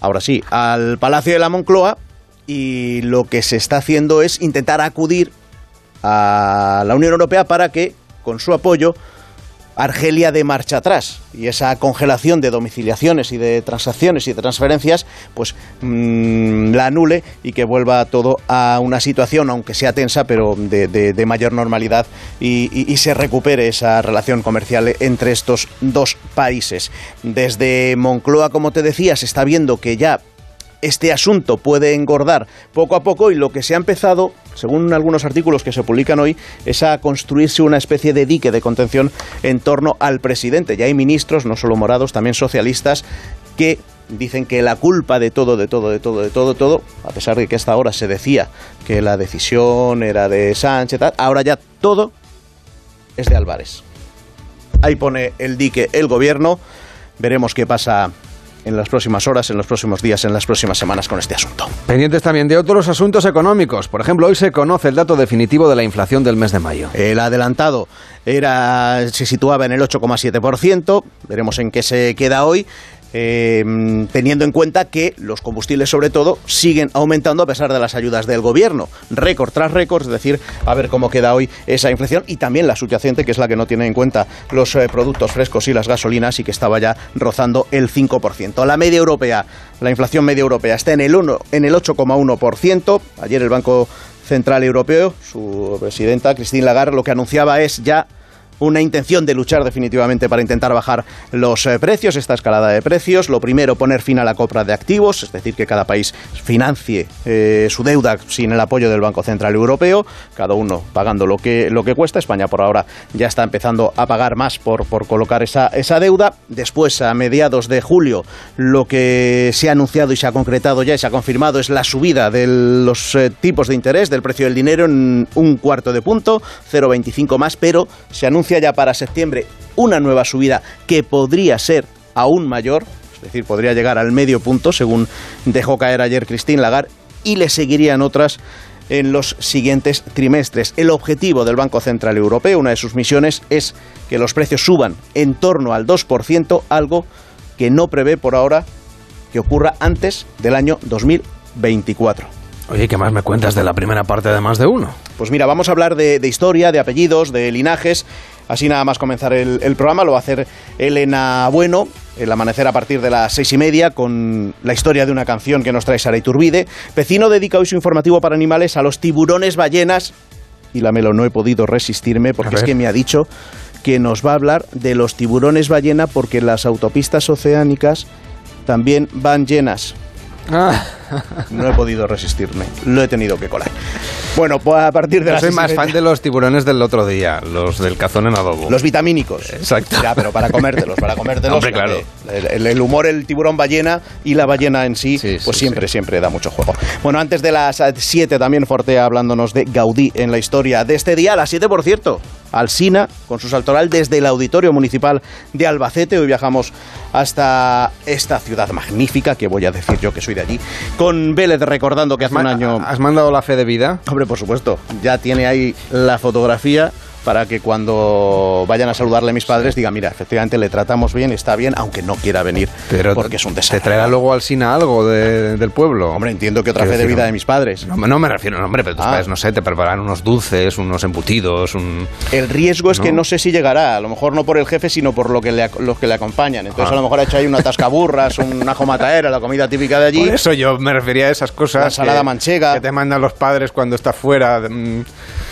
Speaker 17: ahora sí, al Palacio de la Moncloa y lo que se está haciendo es intentar acudir a la Unión Europea para que, con su apoyo, Argelia dé marcha atrás. Y esa congelación de domiciliaciones y de transacciones y de transferencias pues mm, la anule y que vuelva todo a una situación aunque sea tensa pero de, de- de mayor normalidad y se recupere esa relación comercial entre estos dos países. Desde Moncloa como te decía se está viendo que ya este asunto puede engordar poco a poco y lo que se ha empezado, según algunos artículos que se publican hoy, es a construirse una especie de dique de contención en torno al presidente. Ya hay ministros, no solo morados, también socialistas, que dicen que la culpa de todo, de todo, de todo, de todo, todo, a pesar de que hasta ahora se decía que la decisión era de Sánchez, tal, ahora ya todo es de Álvarez. Ahí pone el dique el gobierno. Veremos qué pasa en las próximas horas, en los próximos días, en las próximas semanas con este asunto.
Speaker 2: Pendientes también de otros asuntos económicos. Por ejemplo, hoy se conoce el dato definitivo de la inflación del mes de mayo.
Speaker 17: El adelantado era, se situaba en el 8,7%. Veremos en qué se queda hoy. Eh, teniendo en cuenta que los combustibles, sobre todo, siguen aumentando a pesar de las ayudas del gobierno. Récord tras récord, es decir, a ver cómo queda hoy esa inflación y también la subyacente, que es la que no tiene en cuenta los eh, productos frescos y las gasolinas y que estaba ya rozando el 5%. La media europea, la inflación media europea está en el, 1, en el 8,1%. Ayer el Banco Central Europeo, su presidenta, Christine Lagarde, lo que anunciaba es ya una intención de luchar definitivamente para intentar bajar los eh, precios, esta escalada de precios. Lo primero, poner fin a la compra de activos, es decir, que cada país financie eh, su deuda sin el apoyo del Banco Central Europeo, cada uno pagando lo que, lo que cuesta. España por ahora ya está empezando a pagar más por, por colocar esa, esa deuda. Después, a mediados de julio, lo que se ha anunciado y se ha concretado ya y se ha confirmado es la subida de los eh, tipos de interés del precio del dinero en un cuarto de punto, 0,25 más, pero se anuncia ya para septiembre una nueva subida que podría ser aún mayor, es decir, podría llegar al medio punto, según dejó caer ayer Christine Lagarde, y le seguirían otras en los siguientes trimestres. El objetivo del Banco Central Europeo, una de sus misiones, es que los precios suban en torno al 2%, algo que no prevé por ahora que ocurra antes del año 2024.
Speaker 2: Oye, ¿qué más me cuentas de la primera parte de más de uno?
Speaker 17: Pues mira, vamos a hablar de, de historia, de apellidos, de linajes. Así nada más comenzar el, el programa, lo va a hacer Elena Bueno, el amanecer a partir de las seis y media, con la historia de una canción que nos trae Sara Iturbide. Vecino dedica hoy su informativo para animales a los tiburones ballenas. Y la Melo no he podido resistirme porque es que me ha dicho que nos va a hablar de los tiburones ballena porque las autopistas oceánicas también van llenas. No he podido resistirme, lo he tenido que colar. Bueno, pues a partir de
Speaker 2: Yo
Speaker 17: las
Speaker 2: soy más fan de los tiburones del otro día, los del cazón en adobo.
Speaker 17: Los vitamínicos.
Speaker 2: Exacto.
Speaker 17: Ya, pero para comértelos, para comértelos.
Speaker 2: Hombre, claro.
Speaker 17: El, el- el humor, el tiburón ballena y la ballena en sí, pues siempre, siempre da mucho juego. Bueno, antes de las 7 también Fortea hablándonos de Gaudí en la historia de este día. A las 7, por cierto, Alsina con su saltoral desde el Auditorio Municipal de Albacete. Hoy viajamos hasta esta ciudad magnífica, que voy a decir yo que soy de allí, con Vélez recordando que hace un año...
Speaker 2: ¿Has mandado la fe de vida?
Speaker 17: Hombre, por supuesto. Ya tiene ahí la fotografía para que cuando vayan a saludarle a mis padres diga, mira, efectivamente le tratamos bien, está bien, aunque no quiera venir,
Speaker 2: Pero
Speaker 17: porque es un
Speaker 2: ¿Te
Speaker 17: desastre.
Speaker 2: traerá luego al Sina algo de- del pueblo?
Speaker 17: Hombre, entiendo que otra fe de vida
Speaker 2: no-
Speaker 17: de mis padres.
Speaker 2: No, no me refiero, no, hombre, pero tus
Speaker 17: Ah.
Speaker 2: padres, no sé, te preparan unos dulces, unos embutidos, un...
Speaker 17: El riesgo es que
Speaker 2: ¿No?
Speaker 17: sé si llegará, a lo mejor no por el jefe, sino por lo que le, los que le acompañan. Entonces
Speaker 2: Ah.
Speaker 17: a lo mejor ha hecho ahí una tascaburras, un ajo mataera, la comida típica de allí.
Speaker 2: Por eso yo me refería a esas cosas.
Speaker 17: La ensalada
Speaker 2: que-
Speaker 17: manchega.
Speaker 2: Que te mandan los padres cuando estás fuera. mm.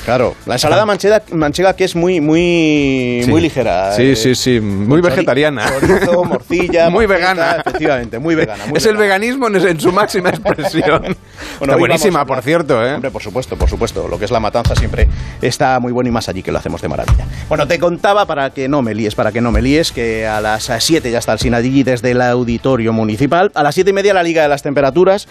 Speaker 17: Claro, la ensalada manchega, manchega que es muy, muy,
Speaker 2: Sí.
Speaker 17: muy ligera.
Speaker 2: Sí,
Speaker 17: eh,
Speaker 2: sí, sí, muy vegetariana.
Speaker 17: Chorizo, morcilla,
Speaker 2: Muy vegana.
Speaker 17: Efectivamente, muy vegana. muy
Speaker 2: es el
Speaker 17: vegana.
Speaker 2: veganismo en, en su máxima expresión.
Speaker 17: Bueno,
Speaker 2: Está buenísima,
Speaker 17: vamos
Speaker 2: por cierto, ¿eh?
Speaker 17: Hombre, por supuesto, por supuesto. Lo que es la matanza siempre está muy bueno y más allí que lo hacemos de maravilla. Bueno, te contaba para que no me líes, para que no me líes, que a las 7 ya está el Sinadigi desde el auditorio municipal. A las 7 y media la Liga de las Temperaturas.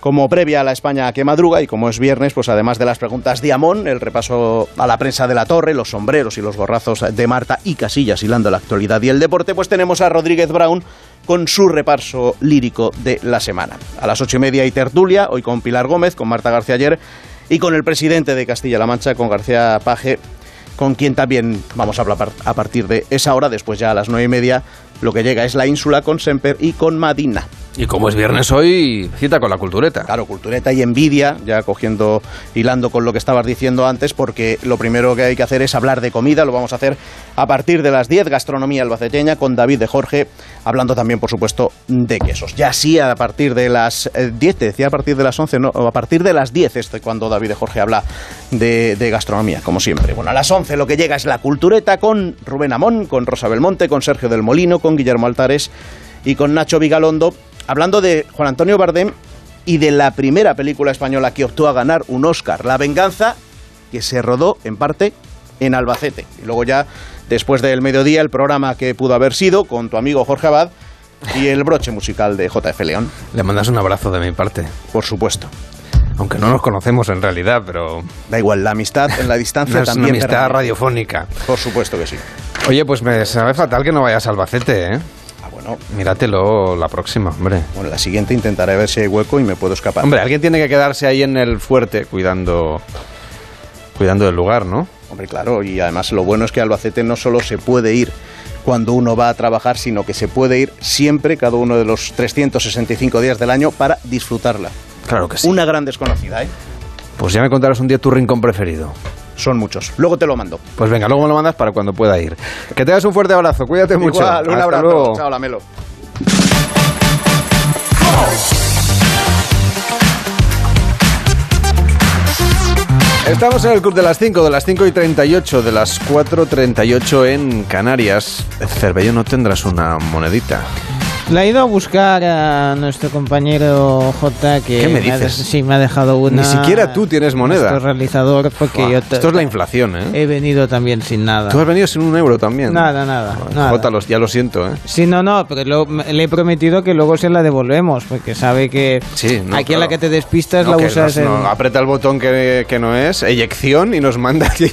Speaker 17: Como previa a la España que madruga y como es viernes, pues además de las preguntas de Amón, el repaso a la prensa de la torre, los sombreros y los gorrazos de Marta y Casillas hilando la actualidad y el deporte, pues tenemos a Rodríguez Brown con su reparso lírico de la semana. A las ocho y media hay tertulia, hoy con Pilar Gómez, con Marta García ayer y con el presidente de Castilla-La Mancha, con García Paje, con quien también vamos a hablar a partir de esa hora, después ya a las nueve y media, lo que llega es la ínsula con Semper y con Madina.
Speaker 2: Y como es viernes hoy, cita con la cultureta.
Speaker 17: Claro, cultureta y envidia, ya cogiendo, hilando con lo que estabas diciendo antes, porque lo primero que hay que hacer es hablar de comida, lo vamos a hacer a partir de las 10, gastronomía albaceteña, con David de Jorge, hablando también, por supuesto, de quesos. Ya sí, a partir de las eh, 10, te decía a partir de las 11, no, a partir de las 10 este cuando David de Jorge habla de, de gastronomía, como siempre. Bueno, a las 11 lo que llega es la cultureta con Rubén Amón, con Rosa Belmonte, con Sergio del Molino, con Guillermo Altares y con Nacho Vigalondo, hablando de Juan Antonio Bardem y de la primera película española que optó a ganar un Oscar, La Venganza, que se rodó en parte en Albacete. Y luego ya, después del mediodía, el programa que pudo haber sido con tu amigo Jorge Abad y el broche musical de JF León.
Speaker 2: Le mandas un abrazo de mi parte.
Speaker 17: Por supuesto.
Speaker 2: Aunque no nos conocemos en realidad, pero...
Speaker 17: Da igual, la amistad en la distancia
Speaker 2: Es una
Speaker 17: también.
Speaker 2: amistad
Speaker 17: permanece.
Speaker 2: radiofónica.
Speaker 17: Por supuesto que sí.
Speaker 2: Oye, pues me sabe fatal que no vayas a Albacete, ¿eh?
Speaker 17: Ah, bueno.
Speaker 2: Míratelo la próxima, hombre.
Speaker 17: Bueno, la siguiente intentaré ver si hay hueco y me puedo escapar.
Speaker 2: Hombre, alguien tiene que quedarse ahí en el fuerte cuidando cuidando del lugar, ¿no?
Speaker 17: Hombre, claro, y además lo bueno es que Albacete no solo se puede ir cuando uno va a trabajar, sino que se puede ir siempre, cada uno de los 365 días del año, para disfrutarla.
Speaker 2: Claro que sí.
Speaker 17: Una gran desconocida, ¿eh?
Speaker 2: Pues ya me contarás un día tu rincón preferido.
Speaker 17: Son muchos. Luego te lo mando.
Speaker 2: Pues venga, luego me lo mandas para cuando pueda ir. Que tengas un fuerte abrazo, cuídate mucho.
Speaker 17: Igual, un
Speaker 2: Hasta
Speaker 17: abrazo.
Speaker 2: luego.
Speaker 17: Chao, Lamelo.
Speaker 2: Estamos en el club de las 5, de las 5 y 38, de las 4.38 en Canarias. Cervello, ¿no tendrás una monedita?
Speaker 4: La he ido a buscar a nuestro compañero J que
Speaker 2: ¿Qué me
Speaker 4: ha
Speaker 2: dices?
Speaker 4: de- sí, me ha dejado una.
Speaker 2: Ni siquiera tú tienes moneda.
Speaker 4: Nuestro realizador, porque yo
Speaker 2: Esto es la inflación, ¿eh?
Speaker 4: he venido también sin nada.
Speaker 2: Tú has venido sin un euro también.
Speaker 4: Nada, nada, nada.
Speaker 2: Jota, los- ya lo siento, ¿eh?
Speaker 4: Sí, no, no, pero lo- le he prometido que luego se la devolvemos, porque sabe que
Speaker 2: Sí, no,
Speaker 4: aquí en la
Speaker 2: claro.
Speaker 4: que te despistas
Speaker 2: No,
Speaker 4: la
Speaker 2: que
Speaker 4: usas en...
Speaker 2: no, aprieta el botón que, que no es, eyección, y nos manda aquí.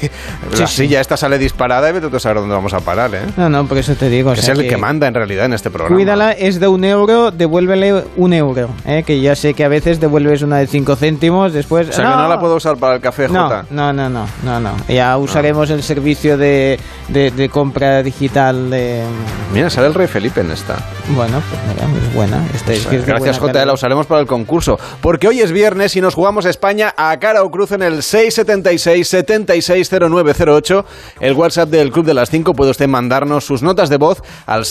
Speaker 2: la
Speaker 4: sí.
Speaker 2: silla esta sale disparada y vete tú a saber dónde vamos a parar, ¿eh?
Speaker 4: No, no, por eso te digo. o
Speaker 2: que
Speaker 4: sea
Speaker 2: es el que... manda en realidad en este programa.
Speaker 4: Cuídala, es de un euro, devuélvele un euro. ¿eh? Que ya sé que a veces devuelves una de cinco céntimos, después...
Speaker 2: O sea, que no la puedo usar para el café,
Speaker 4: no,
Speaker 2: Jota.
Speaker 4: No, no, no, no, no. Ya usaremos el servicio de, de, de compra digital de...
Speaker 2: Mira, sale el rey Felipe en esta.
Speaker 4: Bueno, pues mira, es buena. Esta es, que es de
Speaker 2: Gracias,
Speaker 4: buena
Speaker 2: Jota, la usaremos para el concurso. Porque hoy es viernes y nos jugamos España a cara o cruz en el 676-760908. El WhatsApp del Club de las 5 puede usted mandarnos sus notas de voz al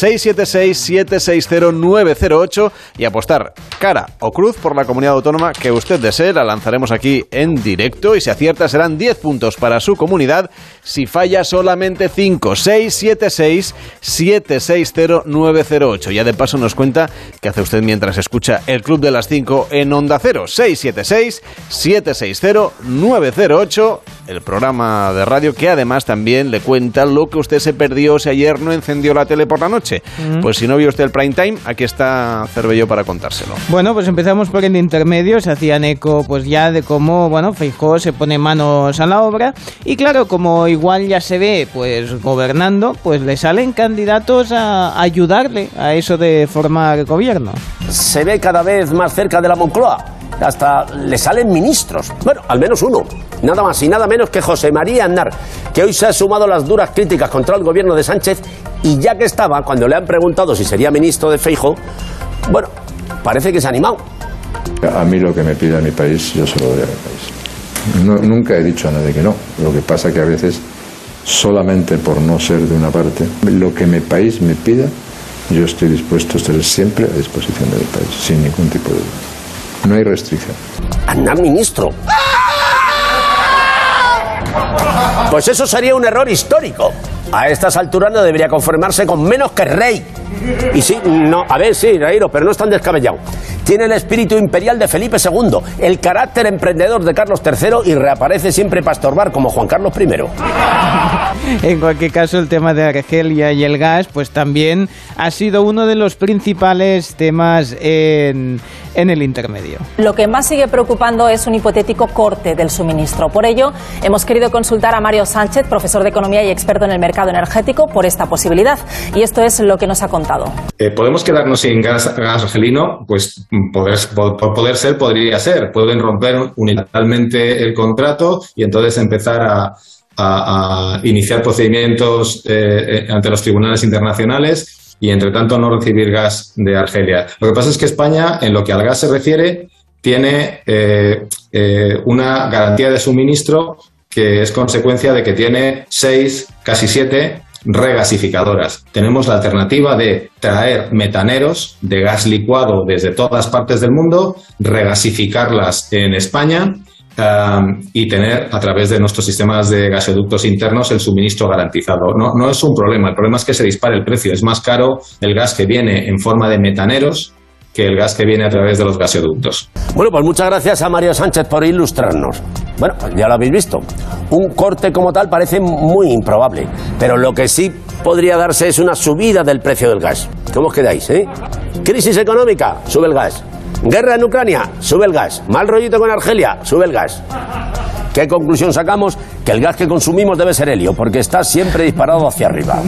Speaker 2: 676-760-908 y apostar cara o cruz por la comunidad autónoma que usted desee. La lanzaremos aquí en directo y si acierta serán 10 puntos para su comunidad. Si falla solamente 5. 676-760-908. Ya de paso nos cuenta qué hace usted mientras escucha el Club de las 5 en Onda Cero. 676-760-908. El programa de radio que además también le cuenta lo que usted se perdió si ayer no encendió la tele por la noche.
Speaker 4: Mm.
Speaker 2: Pues si no vio usted el prime time, aquí está Cervello para contárselo.
Speaker 4: Bueno, pues empezamos por el intermedio, se hacían eco pues ya de cómo, bueno, Feijóo se pone manos a la obra y claro, como igual ya se ve pues gobernando, pues le salen candidatos a ayudarle a eso de formar gobierno.
Speaker 18: se ve cada vez más cerca de la Moncloa. Hasta le salen ministros. Bueno, al menos uno. Nada más y nada menos que José María Aznar, que hoy se ha sumado a las duras críticas contra el gobierno de Sánchez y ya que estaba, cuando le han preguntado si sería ministro de Feijo, bueno, parece que se ha animado.
Speaker 19: A mí lo que me pida mi país, yo se lo doy a mi país. No- nunca he dicho a nadie que no. Lo que pasa que a veces, solamente por no ser de una parte, lo que mi país me pida, yo estoy dispuesto a estar siempre a disposición del país, sin ningún tipo de duda. No hay restricción.
Speaker 18: Aznar ministro. Pues eso sería un error histórico. A estas alturas no debería conformarse con menos que rey. Y sí, no, a ver, sí, Rairo, pero no es tan descabellado. Tiene el espíritu imperial de Felipe II, el carácter emprendedor de Carlos III y reaparece siempre para estorbar como Juan Carlos I.
Speaker 4: En cualquier caso, el tema de Argelia y el gas, pues también ha sido uno de los principales temas en, en el intermedio.
Speaker 20: Lo que más sigue preocupando es un hipotético corte del suministro. Por ello, hemos querido consultar a Mario Sánchez, profesor de Economía y experto en el mercado energético, por esta posibilidad. Y esto es lo que nos ha contado.
Speaker 21: Eh, ¿Podemos quedarnos sin gas, argelino? Pues mm, poder, po- por poder ser, podría ser. Pueden romper unilateralmente el contrato y entonces empezar a, iniciar procedimientos eh, eh, ante los tribunales internacionales y, entre tanto, no recibir gas de Argelia. Lo que pasa es que España, en lo que al gas se refiere, tiene eh, una garantía de suministro que es consecuencia de que tiene seis, casi siete regasificadoras. Tenemos la alternativa de traer metaneros de gas licuado desde todas partes del mundo, regasificarlas en España y tener a través de nuestros sistemas de gasoductos internos el suministro garantizado. No, no es un problema, el problema es que se dispare el precio. Es más caro el gas que viene en forma de metaneros que el gas que viene a través de los gasoductos.
Speaker 18: Bueno, pues muchas gracias a Mario Sánchez por ilustrarnos. Bueno, pues ya lo habéis visto. Un corte como tal parece muy improbable, pero lo que sí podría darse es una subida del precio del gas. ¿Cómo os quedáis, eh? Crisis económica, sube el gas. Guerra en Ucrania, sube el gas. Mal rollito con Argelia, sube el gas. ¿Qué conclusión sacamos? Que el gas que consumimos debe ser helio, porque está siempre disparado hacia arriba.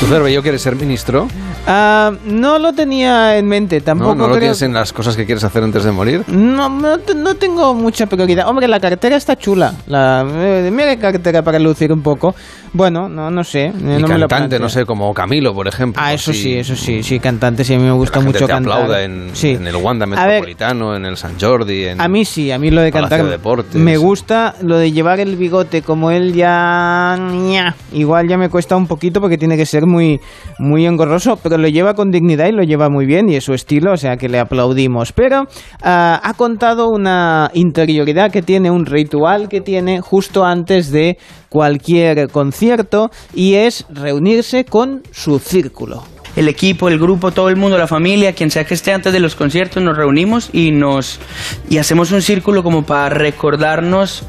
Speaker 2: ¿Tú, Cervello, quieres ser ministro?
Speaker 4: Ah, no lo tenía en mente, tampoco
Speaker 2: ¿No, ¿No lo
Speaker 4: creo-
Speaker 2: tienes en las cosas que quieres hacer antes de morir?
Speaker 4: No, no, no tengo mucha prioridad. Hombre, la cartera está chula. La, eh, mira qué cartera para lucir un poco. Bueno, no, no sé. eh,
Speaker 2: Y
Speaker 4: no me lo
Speaker 2: cantante, no sé, como Camilo, por ejemplo.
Speaker 4: Ah, eso
Speaker 2: así,
Speaker 4: sí, eso sí, sí, cantante, sí, a mí me gusta
Speaker 2: la gente
Speaker 4: mucho
Speaker 2: te
Speaker 4: cantar.
Speaker 2: aplauda en,
Speaker 4: Sí.
Speaker 2: en el Wanda
Speaker 4: A ver,
Speaker 2: Metropolitano, en el San Jordi, en
Speaker 4: A mí sí, a mí lo de
Speaker 2: Palacio
Speaker 4: cantar
Speaker 2: de Deportes.
Speaker 4: me gusta, lo de llevar el como él ya igual ya me cuesta un poquito porque tiene que ser muy muy engorroso, pero lo lleva con dignidad y lo lleva muy bien y es su estilo, o sea que le aplaudimos. Pero ah, ha contado una interioridad que tiene, un ritual que tiene justo antes de cualquier concierto y es reunirse con su círculo.
Speaker 22: el equipo, el grupo, todo el mundo, la familia, quien sea que esté antes de los conciertos, nos reunimos y nos y hacemos un círculo como para recordarnos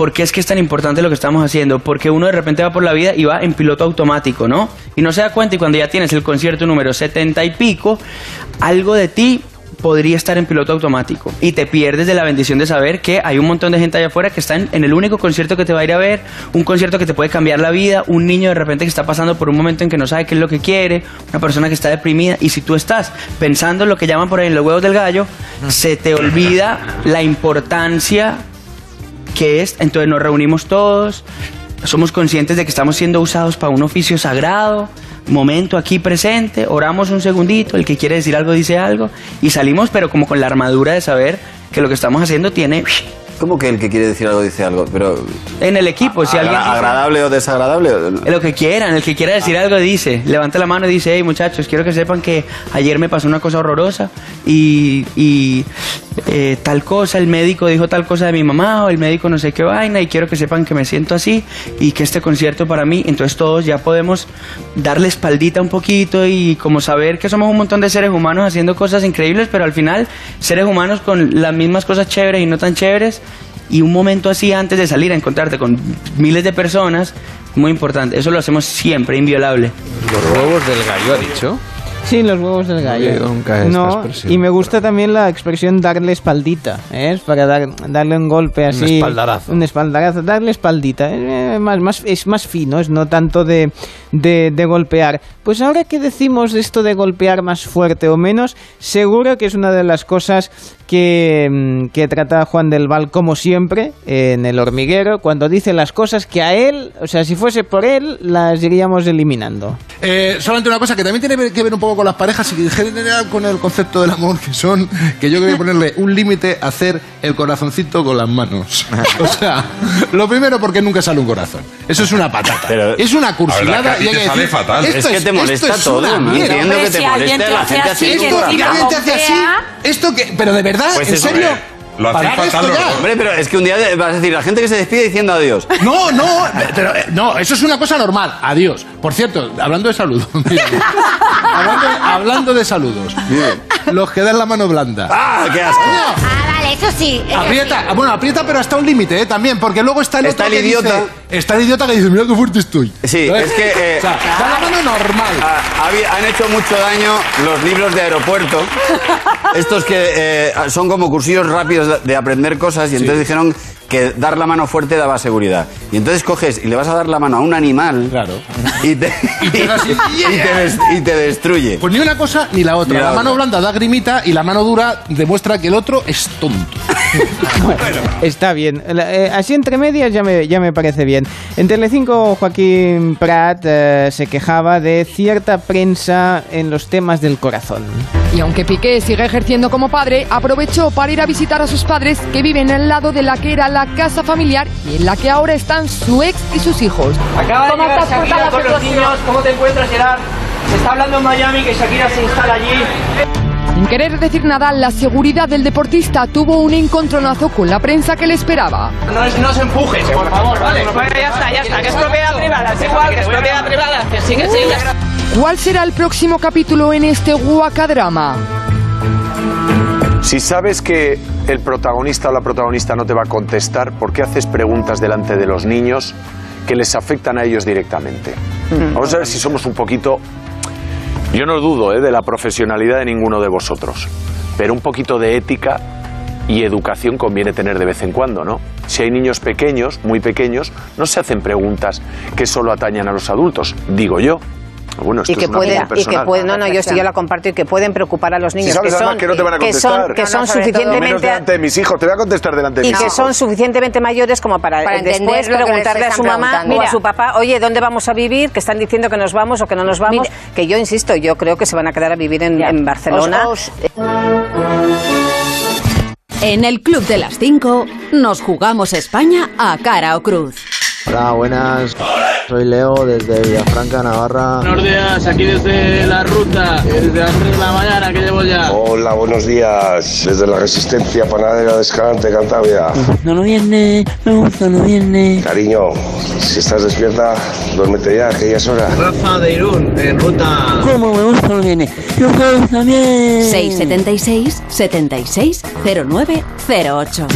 Speaker 22: por qué es que es tan importante lo que estamos haciendo, porque uno de repente va por la vida y va en piloto automático, ¿no? Y no se da cuenta y cuando ya tienes el concierto número 70 y pico, algo de ti podría estar en piloto automático. Y te pierdes de la bendición de saber que hay un montón de gente allá afuera que está en, en el único concierto que te va a ir a ver, un concierto que te puede cambiar la vida, un niño de repente que está pasando por un momento en que no sabe qué es lo que quiere, una persona que está deprimida y si tú estás pensando en lo que llaman por ahí en los huevos del gallo, se te olvida la importancia que es, entonces nos reunimos todos, somos conscientes de que estamos siendo usados para un oficio sagrado, momento aquí presente, oramos un segundito, el que quiere decir algo dice algo y salimos pero como con la armadura de saber que lo que estamos haciendo tiene
Speaker 23: ¿Cómo que el que quiere decir algo dice algo? Pero
Speaker 22: en el equipo, si alguien dice-
Speaker 23: agradable o desagradable.
Speaker 22: Lo que quieran, el que quiera decir algo dice, levanta la mano y dice, hey muchachos, quiero que sepan que ayer me pasó una cosa horrorosa y, y, eh, tal cosa, el médico dijo tal cosa de mi mamá o el médico no sé qué vaina y quiero que sepan que me siento así y que este concierto para mí, entonces todos ya podemos darle espaldita un poquito y como saber que somos un montón de seres humanos haciendo cosas increíbles, pero al final seres humanos con las mismas cosas chéveres y no tan chéveres y un momento así antes de salir a encontrarte con miles de personas, muy importante. Eso lo hacemos siempre, inviolable.
Speaker 2: Los huevos del gallo, ha dicho.
Speaker 4: Sí, los huevos del gallo.
Speaker 2: nunca esta
Speaker 4: no,
Speaker 2: expresión.
Speaker 4: y me gusta también la expresión darle espaldita, ¿eh? Es para dar- darle un golpe así.
Speaker 2: espaldarazo.
Speaker 4: Un espaldarazo, darle espaldita. eh, más, más, es más fino, es no tanto de, de, de golpear. Pues ahora que decimos de esto de golpear más fuerte o menos, seguro que es una de las cosas que, mm, que trata Juan del Val como siempre en el hormiguero, cuando dice las cosas que a él, o sea, si fuese por él, las iríamos eliminando.
Speaker 24: Eh, solamente una cosa que también tiene que ver un poco con las parejas y en general con el concepto del amor, que son que yo quería ponerle un límite a hacer el corazoncito con las manos. O sea, lo primero porque nunca sale un corazón. Eso es una patata. es una cursilada y hay que decir,
Speaker 23: fatal.
Speaker 24: esto
Speaker 23: Es que te molesta
Speaker 24: esto es
Speaker 23: todo,
Speaker 24: una
Speaker 23: no
Speaker 24: mierda.
Speaker 23: entiendo que te moleste te la gente así, que
Speaker 24: hace esto que, pero de verdad,
Speaker 23: Pues
Speaker 24: en
Speaker 23: eso,
Speaker 24: serio.
Speaker 23: hombre, Lo hacéis
Speaker 24: Parad
Speaker 23: fatal. los- Hombre, pero es que un día vas a decir, la gente que se despide diciendo adiós.
Speaker 24: No, no, pero, eh, no, eso es una cosa normal. Adiós. Por cierto, hablando de salud. mira, hablando, hablando de saludos. Los que dan la mano blanda.
Speaker 23: ¡Ah, qué asco!
Speaker 25: Ah, vale, eso sí. eso
Speaker 24: Aprieta, ah, bueno, aprieta, pero hasta un límite, ¿eh? También, porque luego está el
Speaker 23: Está
Speaker 24: otro
Speaker 23: el
Speaker 24: que
Speaker 23: idiota.
Speaker 24: dice- está el idiota que dice, mira qué fuerte estoy.
Speaker 23: Sí,
Speaker 24: ¿Sabes?
Speaker 23: es que. eh,
Speaker 24: O sea, da la mano normal.
Speaker 23: ha- había- han hecho mucho daño los libros de aeropuerto. Estos que eh, son como cursillos rápidos de, de aprender cosas y entonces dijeron que dar la mano fuerte daba seguridad. Y entonces coges y le vas a dar la mano a un animal y, te,
Speaker 24: te das así,
Speaker 23: y te y te destruye.
Speaker 24: Pues ni una cosa ni la otra.
Speaker 23: Ni la
Speaker 24: la mano blanda da grimita y la mano dura demuestra que el otro es tonto.
Speaker 4: Está bien. Eh, así entre medias ya me, ya me parece bien. En Telecinco, Joaquín Prat eh, se quejaba de cierta prensa en los temas del corazón.
Speaker 26: Y aunque Piqué sigue ejerciendo como padre, aprovechó para ir a visitar a sus padres que viven al lado de la que era la casa familiar y en la que ahora están su ex y sus hijos.
Speaker 22: Acaba de
Speaker 26: ¿Cómo
Speaker 22: llegar Shakira con los niños. ¿Cómo te encuentras, Gerard? Se está hablando en Miami que Shakira se instala allí.
Speaker 26: Sin querer decir nada, la seguridad del deportista tuvo un encontronazo con la prensa que le esperaba.
Speaker 22: No, es- no se empujes, por favor, ¿vale? Bueno, ya está, ya está, que es propiedad privada, es igual, que es propiedad privada. Que sí, que sí, ya está.
Speaker 26: ¿Cuál será el próximo capítulo en este guacadrama?
Speaker 27: Si sabes que el protagonista o la protagonista no te va a contestar, ¿por qué haces preguntas delante de los niños que les afectan a ellos directamente? Vamos a ver si somos un poquito... Yo no dudo ¿eh? de la profesionalidad de ninguno de vosotros, pero un poquito de ética y educación conviene tener de vez en cuando, ¿no? Si hay niños pequeños, muy pequeños, no se hacen preguntas que solo atañan a los adultos, digo yo. Bueno, esto
Speaker 9: y que
Speaker 27: es
Speaker 9: pueden y que pueden no no yo sí yo la comparto y que pueden preocupar a los niños
Speaker 27: Si sabes
Speaker 9: que son
Speaker 27: que no te van a
Speaker 9: que
Speaker 27: contestar.
Speaker 9: son que son
Speaker 27: Y menos
Speaker 9: suficientemente
Speaker 27: delante de mis hijos. Te voy a contestar delante de
Speaker 9: y
Speaker 27: mis
Speaker 9: que
Speaker 27: hijos.
Speaker 9: son suficientemente mayores como para,
Speaker 25: Para
Speaker 9: después preguntarle a su mamá o a su papá, oye, ¿dónde vamos a vivir? Que están diciendo que nos vamos o que no nos vamos. Que yo insisto, yo creo que se van a quedar a vivir en, en Barcelona.
Speaker 25: Os-
Speaker 1: En el Club de las 5 nos jugamos España a cara o cruz.
Speaker 28: Hola, buenas. Soy Leo desde Villafranca, Navarra.
Speaker 22: Buenos días, aquí desde la ruta, desde las 3 de la mañana que llevo ya.
Speaker 29: Hola, buenos días. Desde la Resistencia Panadera de Escalante, Cantabria.
Speaker 22: No, no viene, me gusta, no viene.
Speaker 29: Cariño, si estás despierta, duérmete ya, que ya es hora.
Speaker 22: Rafa de Irún, en ruta.
Speaker 1: ¿Cómo me gusta no viene? Yo también. 676 76 09 08.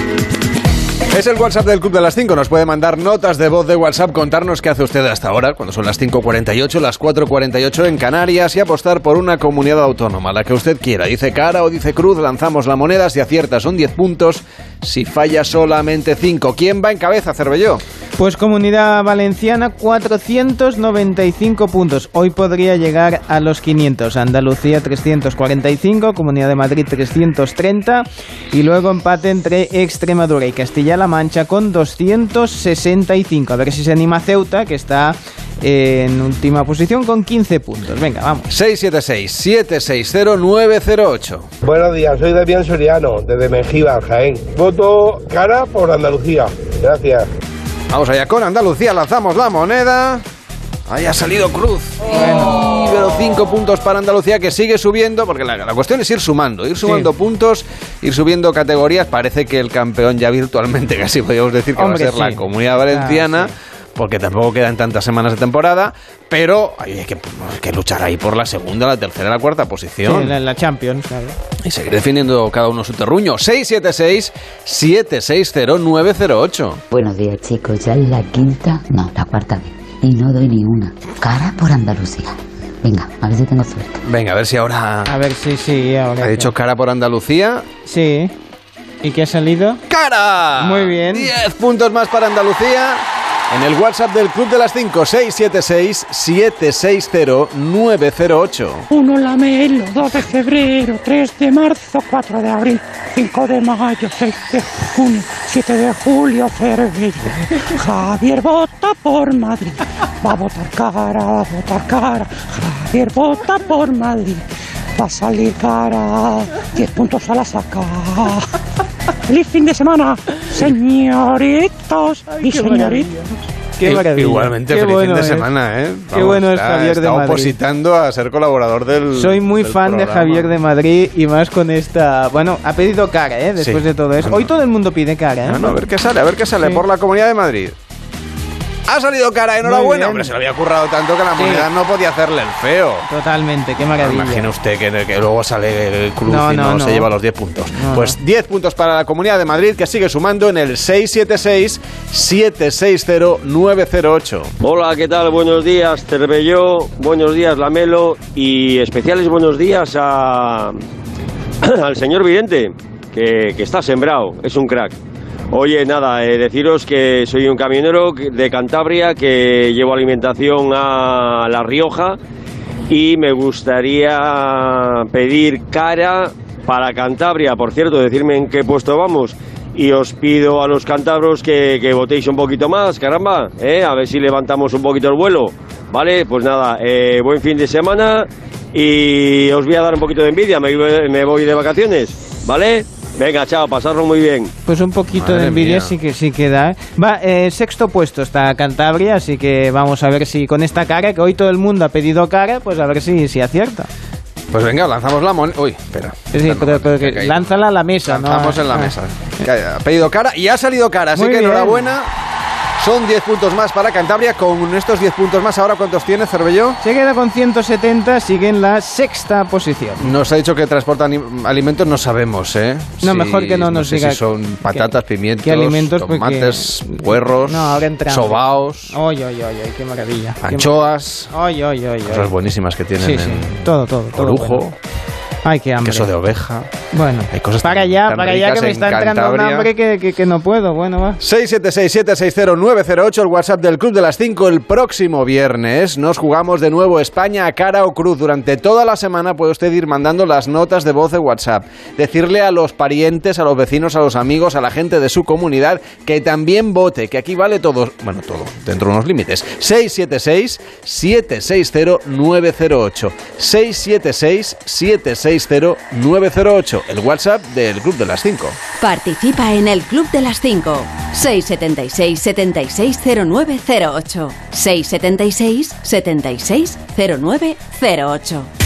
Speaker 2: Es el WhatsApp del Club de las 5. Nos puede mandar notas de voz de WhatsApp, contarnos qué hace usted hasta ahora, cuando son las 5.48, las 4.48 en Canarias y apostar por una comunidad autónoma, la que usted quiera. Dice cara o dice cruz, lanzamos la moneda. Si acierta son 10 puntos, si falla solamente 5. ¿Quién va en cabeza, Cervelló?
Speaker 4: Pues Comunidad Valenciana, 495 puntos. Hoy podría llegar a los 500. Andalucía, 345. Comunidad de Madrid, 330. Y luego empate entre Extremadura y Castilla-La Mancha con 265. A ver si se anima Ceuta, que está en última posición con 15 puntos. Venga, vamos.
Speaker 2: 676-760-908.
Speaker 30: Buenos días, soy Damián Soriano, desde Mengíbar, Jaén. Voto cara por Andalucía. Gracias.
Speaker 2: Vamos allá con Andalucía, lanzamos la moneda. Ahí ha salido Cruz. Bueno, pero 5 puntos para Andalucía que sigue subiendo, porque la, la cuestión es ir sumando, ir sumando puntos, ir subiendo categorías. Parece que el campeón ya virtualmente, casi podríamos decir que
Speaker 4: Hombre,
Speaker 2: va a ser la
Speaker 4: sí.
Speaker 2: comunidad valenciana.
Speaker 4: Ah,
Speaker 2: Porque tampoco quedan tantas semanas de temporada, pero hay que, hay que luchar ahí por la segunda, la tercera y la cuarta
Speaker 4: Sí,
Speaker 2: posición.
Speaker 4: la, la Champions, claro.
Speaker 2: Y seguir definiendo cada uno su terruño. 676-760-908.
Speaker 31: Buenos días, chicos. Ya es la quinta, no, la cuarta vez. Y no doy ni una. Cara por Andalucía. Venga, a ver si tengo suerte.
Speaker 2: Venga, a ver si ahora...
Speaker 4: A ver si sí, ahora.
Speaker 2: Ha dicho cara por Andalucía.
Speaker 4: Sí. ¿Y qué ha salido?
Speaker 2: ¡Cara!
Speaker 4: Muy bien.
Speaker 2: 10 puntos más para Andalucía. En el WhatsApp del Club de las 5, 676-760-908.
Speaker 32: 1 Lamelo, 2 de febrero, 3 de marzo, 4 de abril, 5 de mayo, 6 de junio, 7 de julio, Cervello. Javier vota por Madrid. Va a votar cara, va a votar cara. Javier vota por Madrid. Va a salir cara. 10 puntos a la saca. ¡Feliz fin de semana, señoritos y
Speaker 4: qué
Speaker 32: señoritas!
Speaker 4: Qué
Speaker 2: I-
Speaker 4: maravilla.
Speaker 2: Igualmente,
Speaker 4: Qué
Speaker 2: feliz
Speaker 4: bueno
Speaker 2: fin de
Speaker 4: es.
Speaker 2: semana, ¿eh?
Speaker 4: Qué bueno es
Speaker 2: está-
Speaker 4: Javier de Madrid.
Speaker 2: opositando a ser colaborador del.
Speaker 4: Soy muy
Speaker 2: del
Speaker 4: fan de. Javier de Madrid y más con esta. Bueno, ha pedido cara, ¿eh? Después
Speaker 2: Sí.
Speaker 4: de todo eso. Hoy todo el mundo pide cara, ¿eh?
Speaker 2: Bueno, a ver qué sale, a ver qué sale
Speaker 4: Sí.
Speaker 2: por la Comunidad de Madrid. Ha salido cara, enhorabuena. Hombre, se lo había currado tanto que la
Speaker 4: Sí.
Speaker 2: moneda no podía hacerle el feo.
Speaker 4: Totalmente, qué maravilla.
Speaker 2: Imagina usted que, que luego sale el Cruz
Speaker 4: No,
Speaker 2: y no,
Speaker 4: no, no.
Speaker 2: se lleva los 10 puntos.
Speaker 4: No,
Speaker 2: pues 10 puntos para la Comunidad de Madrid que sigue sumando en el 676-760-908.
Speaker 33: Hola, ¿qué tal? Buenos días, Cervelló. Buenos días, Lamelo. Y especiales buenos días a, al señor Vidente, que, que está sembrado. Es un crack. Oye, nada, eh, deciros que soy un camionero de Cantabria que llevo alimentación a La Rioja y me gustaría pedir cara para Cantabria. Por cierto, decirme en qué puesto vamos. Y os pido a los cántabros que, que votéis un poquito más, caramba, ¿eh? a ver si levantamos un poquito el vuelo. Vale, pues nada, eh, buen fin de semana y os voy a dar un poquito de envidia, me, me voy de vacaciones, ¿vale? Venga, chao, pasarlo muy bien.
Speaker 4: Pues un poquito
Speaker 33: Madre
Speaker 4: de envidia
Speaker 33: mía.
Speaker 4: sí que sí que da. ¿eh? Va, eh, sexto puesto está Cantabria, así que vamos a ver si con esta cara, que hoy todo el mundo ha pedido cara, pues a ver si, si acierta.
Speaker 2: Pues venga, lanzamos la moneda. Uy, espera.
Speaker 4: Sí, pero, pero que
Speaker 2: caído.
Speaker 4: lánzala a la mesa, ¿no?
Speaker 2: Lanzamos en la
Speaker 4: Ah.
Speaker 2: mesa. Que Ha pedido cara y ha salido cara, así
Speaker 4: Muy
Speaker 2: que
Speaker 4: bien.
Speaker 2: enhorabuena. Son 10 puntos más para Cantabria. Con estos 10 puntos más, ¿ahora cuántos tiene Cervelló?
Speaker 4: Se queda con 170, sigue en la sexta posición.
Speaker 2: Nos ha dicho que transporta ani- alimentos, no sabemos, ¿eh?
Speaker 4: No,
Speaker 2: Si-
Speaker 4: mejor que no nos
Speaker 2: sé
Speaker 4: diga
Speaker 2: si son patatas, pimientos,
Speaker 4: alimentos, porque-
Speaker 2: tomates, puerros,
Speaker 4: No,
Speaker 2: sobaos,
Speaker 4: qué maravilla.
Speaker 2: Anchoas, cosas buenísimas que tienen
Speaker 4: Sí, todo, todo, todo
Speaker 2: orujo,
Speaker 4: bueno. Ay, qué hambre.
Speaker 2: queso de oveja.
Speaker 4: Bueno,
Speaker 2: Hay cosas
Speaker 4: para allá, para allá que me está entrando un hambre que, que, que no puedo. Bueno, va.
Speaker 2: 676-760-908, el WhatsApp del Club de las 5. El próximo viernes nos jugamos de nuevo España a cara o cruz. Durante toda la semana puede usted ir mandando las notas de voz de WhatsApp. Decirle a los parientes, a los vecinos, a los amigos, a la gente de su comunidad que también vote, que aquí vale todo. Bueno, todo, dentro de unos límites. 676-760-908. 676-760-908, el WhatsApp del Club de las 5.
Speaker 1: Participa en el Club de las 5. 676 760908.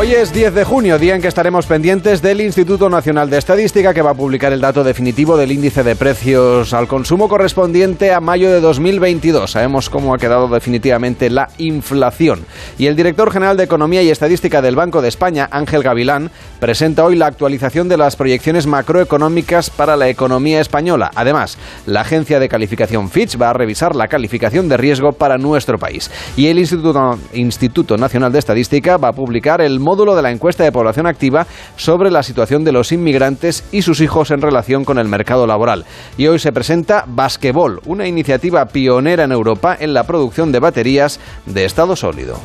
Speaker 2: Hoy es 10 de junio, día en que estaremos pendientes del Instituto Nacional de Estadística que va a publicar el dato definitivo del índice de precios al consumo correspondiente a mayo de 2022. Sabemos cómo ha quedado definitivamente la inflación. Y el director general de Economía y Estadística del Banco de España, Ángel Gavilán, presenta hoy la actualización de las proyecciones macroeconómicas para la economía española. Además, la agencia de calificación Fitch va a revisar la calificación de riesgo para nuestro país. Y el Instituto, Instituto Nacional de Estadística va a publicar el módulo de la encuesta de población activa sobre la situación de los inmigrantes y sus hijos en relación con el mercado laboral. Y hoy se presenta Basquebol, una iniciativa pionera en Europa en la producción de baterías de estado sólido.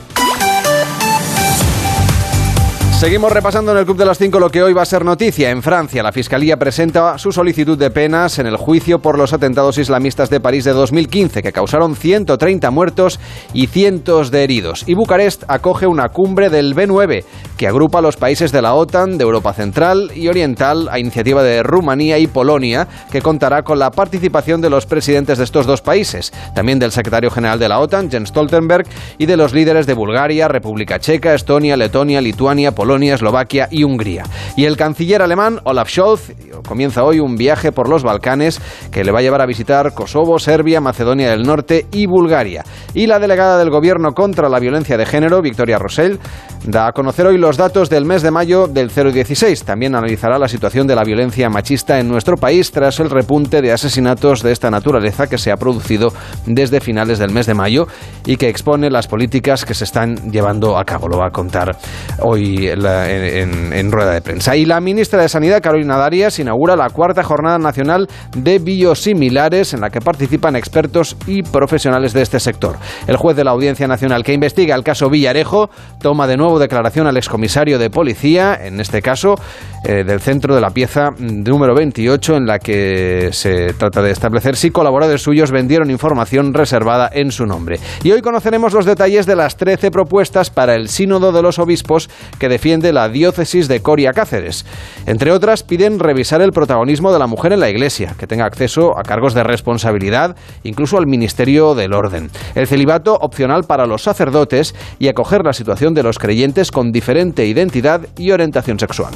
Speaker 2: Seguimos repasando en el Club de las 5 lo que hoy va a ser noticia. En Francia, la Fiscalía presenta su solicitud de penas en el juicio por los atentados islamistas de París de 2015, que causaron 130 muertos y cientos de heridos. Y Bucarest acoge una cumbre del B9, que agrupa a los países de la OTAN, de Europa Central y Oriental, a iniciativa de Rumanía y Polonia, que contará con la participación de los presidentes de estos dos países, también del secretario general de la OTAN, Jens Stoltenberg, y de los líderes de Bulgaria, República Checa, Estonia, Letonia, Lituania, Polonia, Eslovaquia y Hungría. Y el canciller alemán Olaf Scholz comienza hoy un viaje por los Balcanes que le va a llevar a visitar Kosovo, Serbia, Macedonia del Norte y Bulgaria. Y la delegada del Gobierno contra la violencia de género, Victoria Rosell, da a conocer hoy los datos del mes de mayo del 016. También analizará la situación de la violencia machista en nuestro país tras el repunte de asesinatos de esta naturaleza que se ha producido desde finales del mes de mayo y que expone las políticas que se están llevando a cabo. Lo va a contar hoy en, rueda de prensa. Y la ministra de Sanidad, Carolina Darias, inaugura la cuarta jornada nacional de biosimilares en la que participan expertos y profesionales de este sector. El juez de la Audiencia Nacional que investiga el caso Villarejo toma de nuevo declaración al excomisario de policía, en este caso eh, del centro de la pieza número 28, en la que se trata de establecer si colaboradores suyos vendieron información reservada en su nombre. Y hoy conoceremos los detalles de las 13 propuestas para el Sínodo de los Obispos que defiende la diócesis de Coria Cáceres. Entre otras, piden revisar el protagonismo de la mujer en la Iglesia, que tenga acceso a cargos de responsabilidad, incluso al ministerio del orden. El celibato opcional para los sacerdotes y acoger la situación de los creyentes con diferente identidad y orientación sexual.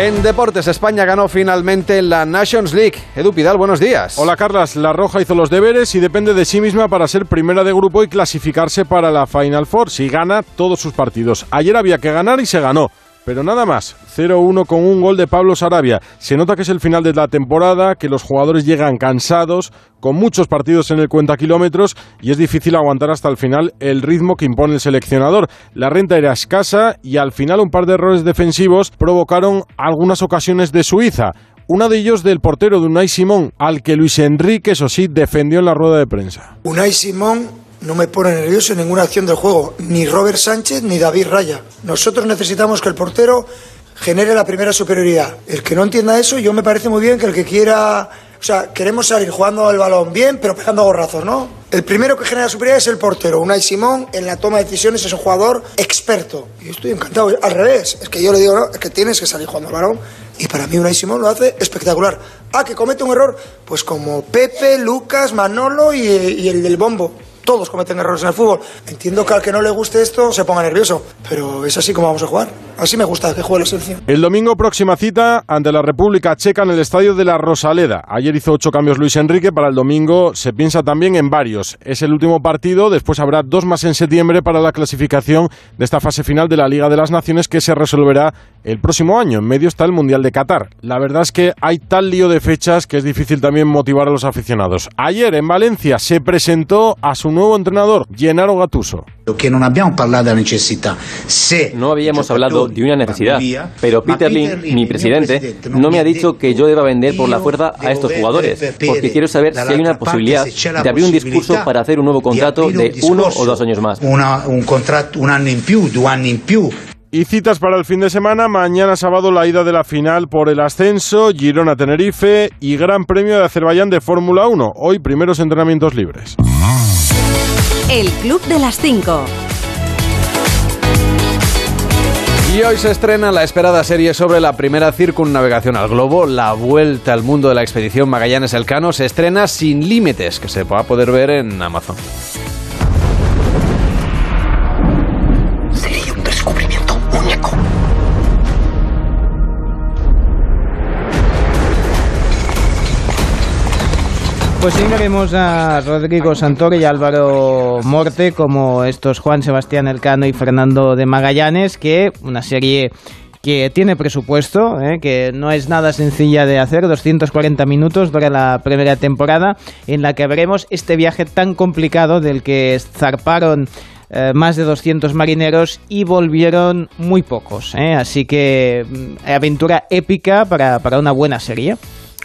Speaker 2: En Deportes, España ganó finalmente la Nations League. Edu Pidal, buenos días.
Speaker 6: Hola Carlas, la Roja hizo los deberes y depende de sí misma para ser primera de grupo y clasificarse para la Final Four si gana todos sus partidos. Ayer había que ganar y se ganó. Pero nada más, 0-1 con un gol de Pablo Sarabia. Se nota que es el final de la temporada, que los jugadores llegan cansados, con muchos partidos en el cuenta kilómetros y es difícil aguantar hasta el final el ritmo que impone el seleccionador. La renta era escasa y al final un par de errores defensivos provocaron algunas ocasiones de Suiza. Uno de ellos del portero de Unai Simón, al que Luis Enrique, eso sí, defendió en la rueda de prensa.
Speaker 7: Unai Simón no me pone nervioso ninguna acción del juego, ni Robert Sánchez ni David Raya. Nosotros necesitamos que el portero genere la primera superioridad. El que no entienda eso, yo me parece muy bien que el que quiera. O sea, queremos salir jugando el balón bien, pero pegando gorrazos, ¿no? El primero que genera superioridad es el portero. Unai Simón, en la toma de decisiones, es un jugador experto. Y estoy encantado. Al revés, es que yo le digo, no, es que tienes que salir jugando el balón. Y para mí Unai Simón lo hace espectacular. Ah, que comete un error, pues como Pepe, Lucas, Manolo y el del bombo todos cometen errores en el fútbol. Entiendo que al que no le guste esto se ponga nervioso, pero es así como vamos a jugar. Así me gusta que juegue la selección.
Speaker 6: El domingo próxima cita ante la República Checa en el estadio de la Rosaleda. Ayer hizo ocho cambios Luis Enrique, para el domingo se piensa también en varios. Es el último partido, después habrá dos más en septiembre para la clasificación de esta fase final de la Liga de las Naciones que se resolverá el próximo año. En medio está el Mundial de Qatar. La verdad es que hay tal lío de fechas que es difícil también motivar a los aficionados. Ayer en Valencia se presentó a su nuevo entrenador, Gennaro Gattuso.
Speaker 34: No habíamos hablado de una necesidad, pero Peter Lin, mi presidente, no me ha dicho que yo deba vender por la fuerza a estos jugadores, porque quiero saber si hay una posibilidad de abrir un discurso para hacer un nuevo contrato de uno o dos años más.
Speaker 7: un contrato un año en più, dos años en più.
Speaker 6: Y citas para el fin de semana, mañana sábado la ida de la final por el ascenso, Girona-Tenerife y Gran Premio de Azerbaiyán de Fórmula 1. Hoy primeros entrenamientos libres.
Speaker 1: El Club de las 5.
Speaker 2: Y hoy se estrena la esperada serie sobre la primera circunnavegación al globo, la vuelta al mundo de la expedición Magallanes Elcano, se estrena sin límites, que se va a poder ver en Amazon.
Speaker 4: Pues sí, veremos a Rodrigo Santoro y Álvaro Morte como estos Juan Sebastián Elcano y Fernando de Magallanes, que una serie que tiene presupuesto, ¿eh? que no es nada sencilla de hacer, 240 minutos dura la primera temporada, en la que veremos este viaje tan complicado del que zarparon eh, más de 200 marineros y volvieron muy pocos. ¿eh? Así que mm, aventura épica para, para una buena serie.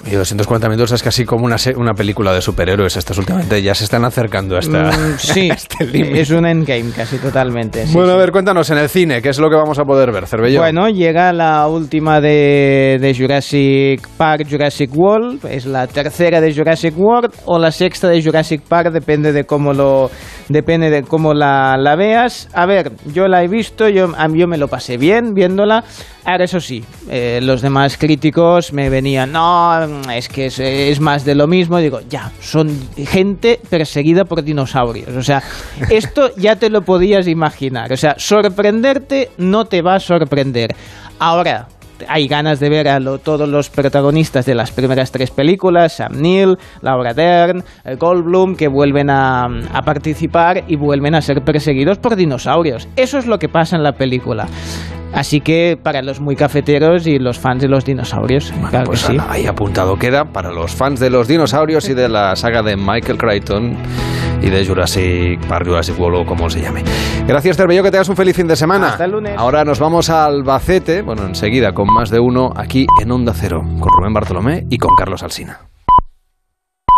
Speaker 2: Y 240 minutos es casi como una, una película de superhéroes estas últimamente. Ya se están acercando a, esta,
Speaker 4: mm, sí, este es un endgame casi totalmente.
Speaker 2: bueno, a ver, cuéntanos en el cine, ¿qué es lo que vamos a poder ver, Cervello?
Speaker 4: Bueno, llega la última de, de Jurassic Park, Jurassic World. Es la tercera de Jurassic World o la sexta de Jurassic Park, depende de cómo lo depende de cómo la, la veas. A ver, yo la he visto, yo, yo me lo pasé bien viéndola. Ahora, eso sí, eh, los demás críticos me venían, no, es que es, más de lo mismo. Digo, ya, son gente perseguida por dinosaurios. O sea, esto ya te lo podías imaginar. O sea, sorprenderte no te va a sorprender. Ahora, hay ganas de ver a todos los protagonistas de las primeras tres películas, Sam Neill, Laura Dern, Goldblum, que vuelven a, a, participar y vuelven a ser perseguidos por dinosaurios. Eso es lo que pasa en la película. Así que para los muy cafeteros y los fans de los dinosaurios, claro
Speaker 2: pues
Speaker 4: que sí.
Speaker 2: Ahí apuntado queda para los fans de los dinosaurios y de la saga de Michael Crichton y de Jurassic Park, Jurassic World o como se llame. Gracias, Cervello, que tengas un feliz fin de semana.
Speaker 4: Hasta el lunes.
Speaker 2: Ahora nos vamos a Albacete, bueno, enseguida con más de uno aquí en Onda Cero, con Rubén Bartolomé y con Carlos Alsina.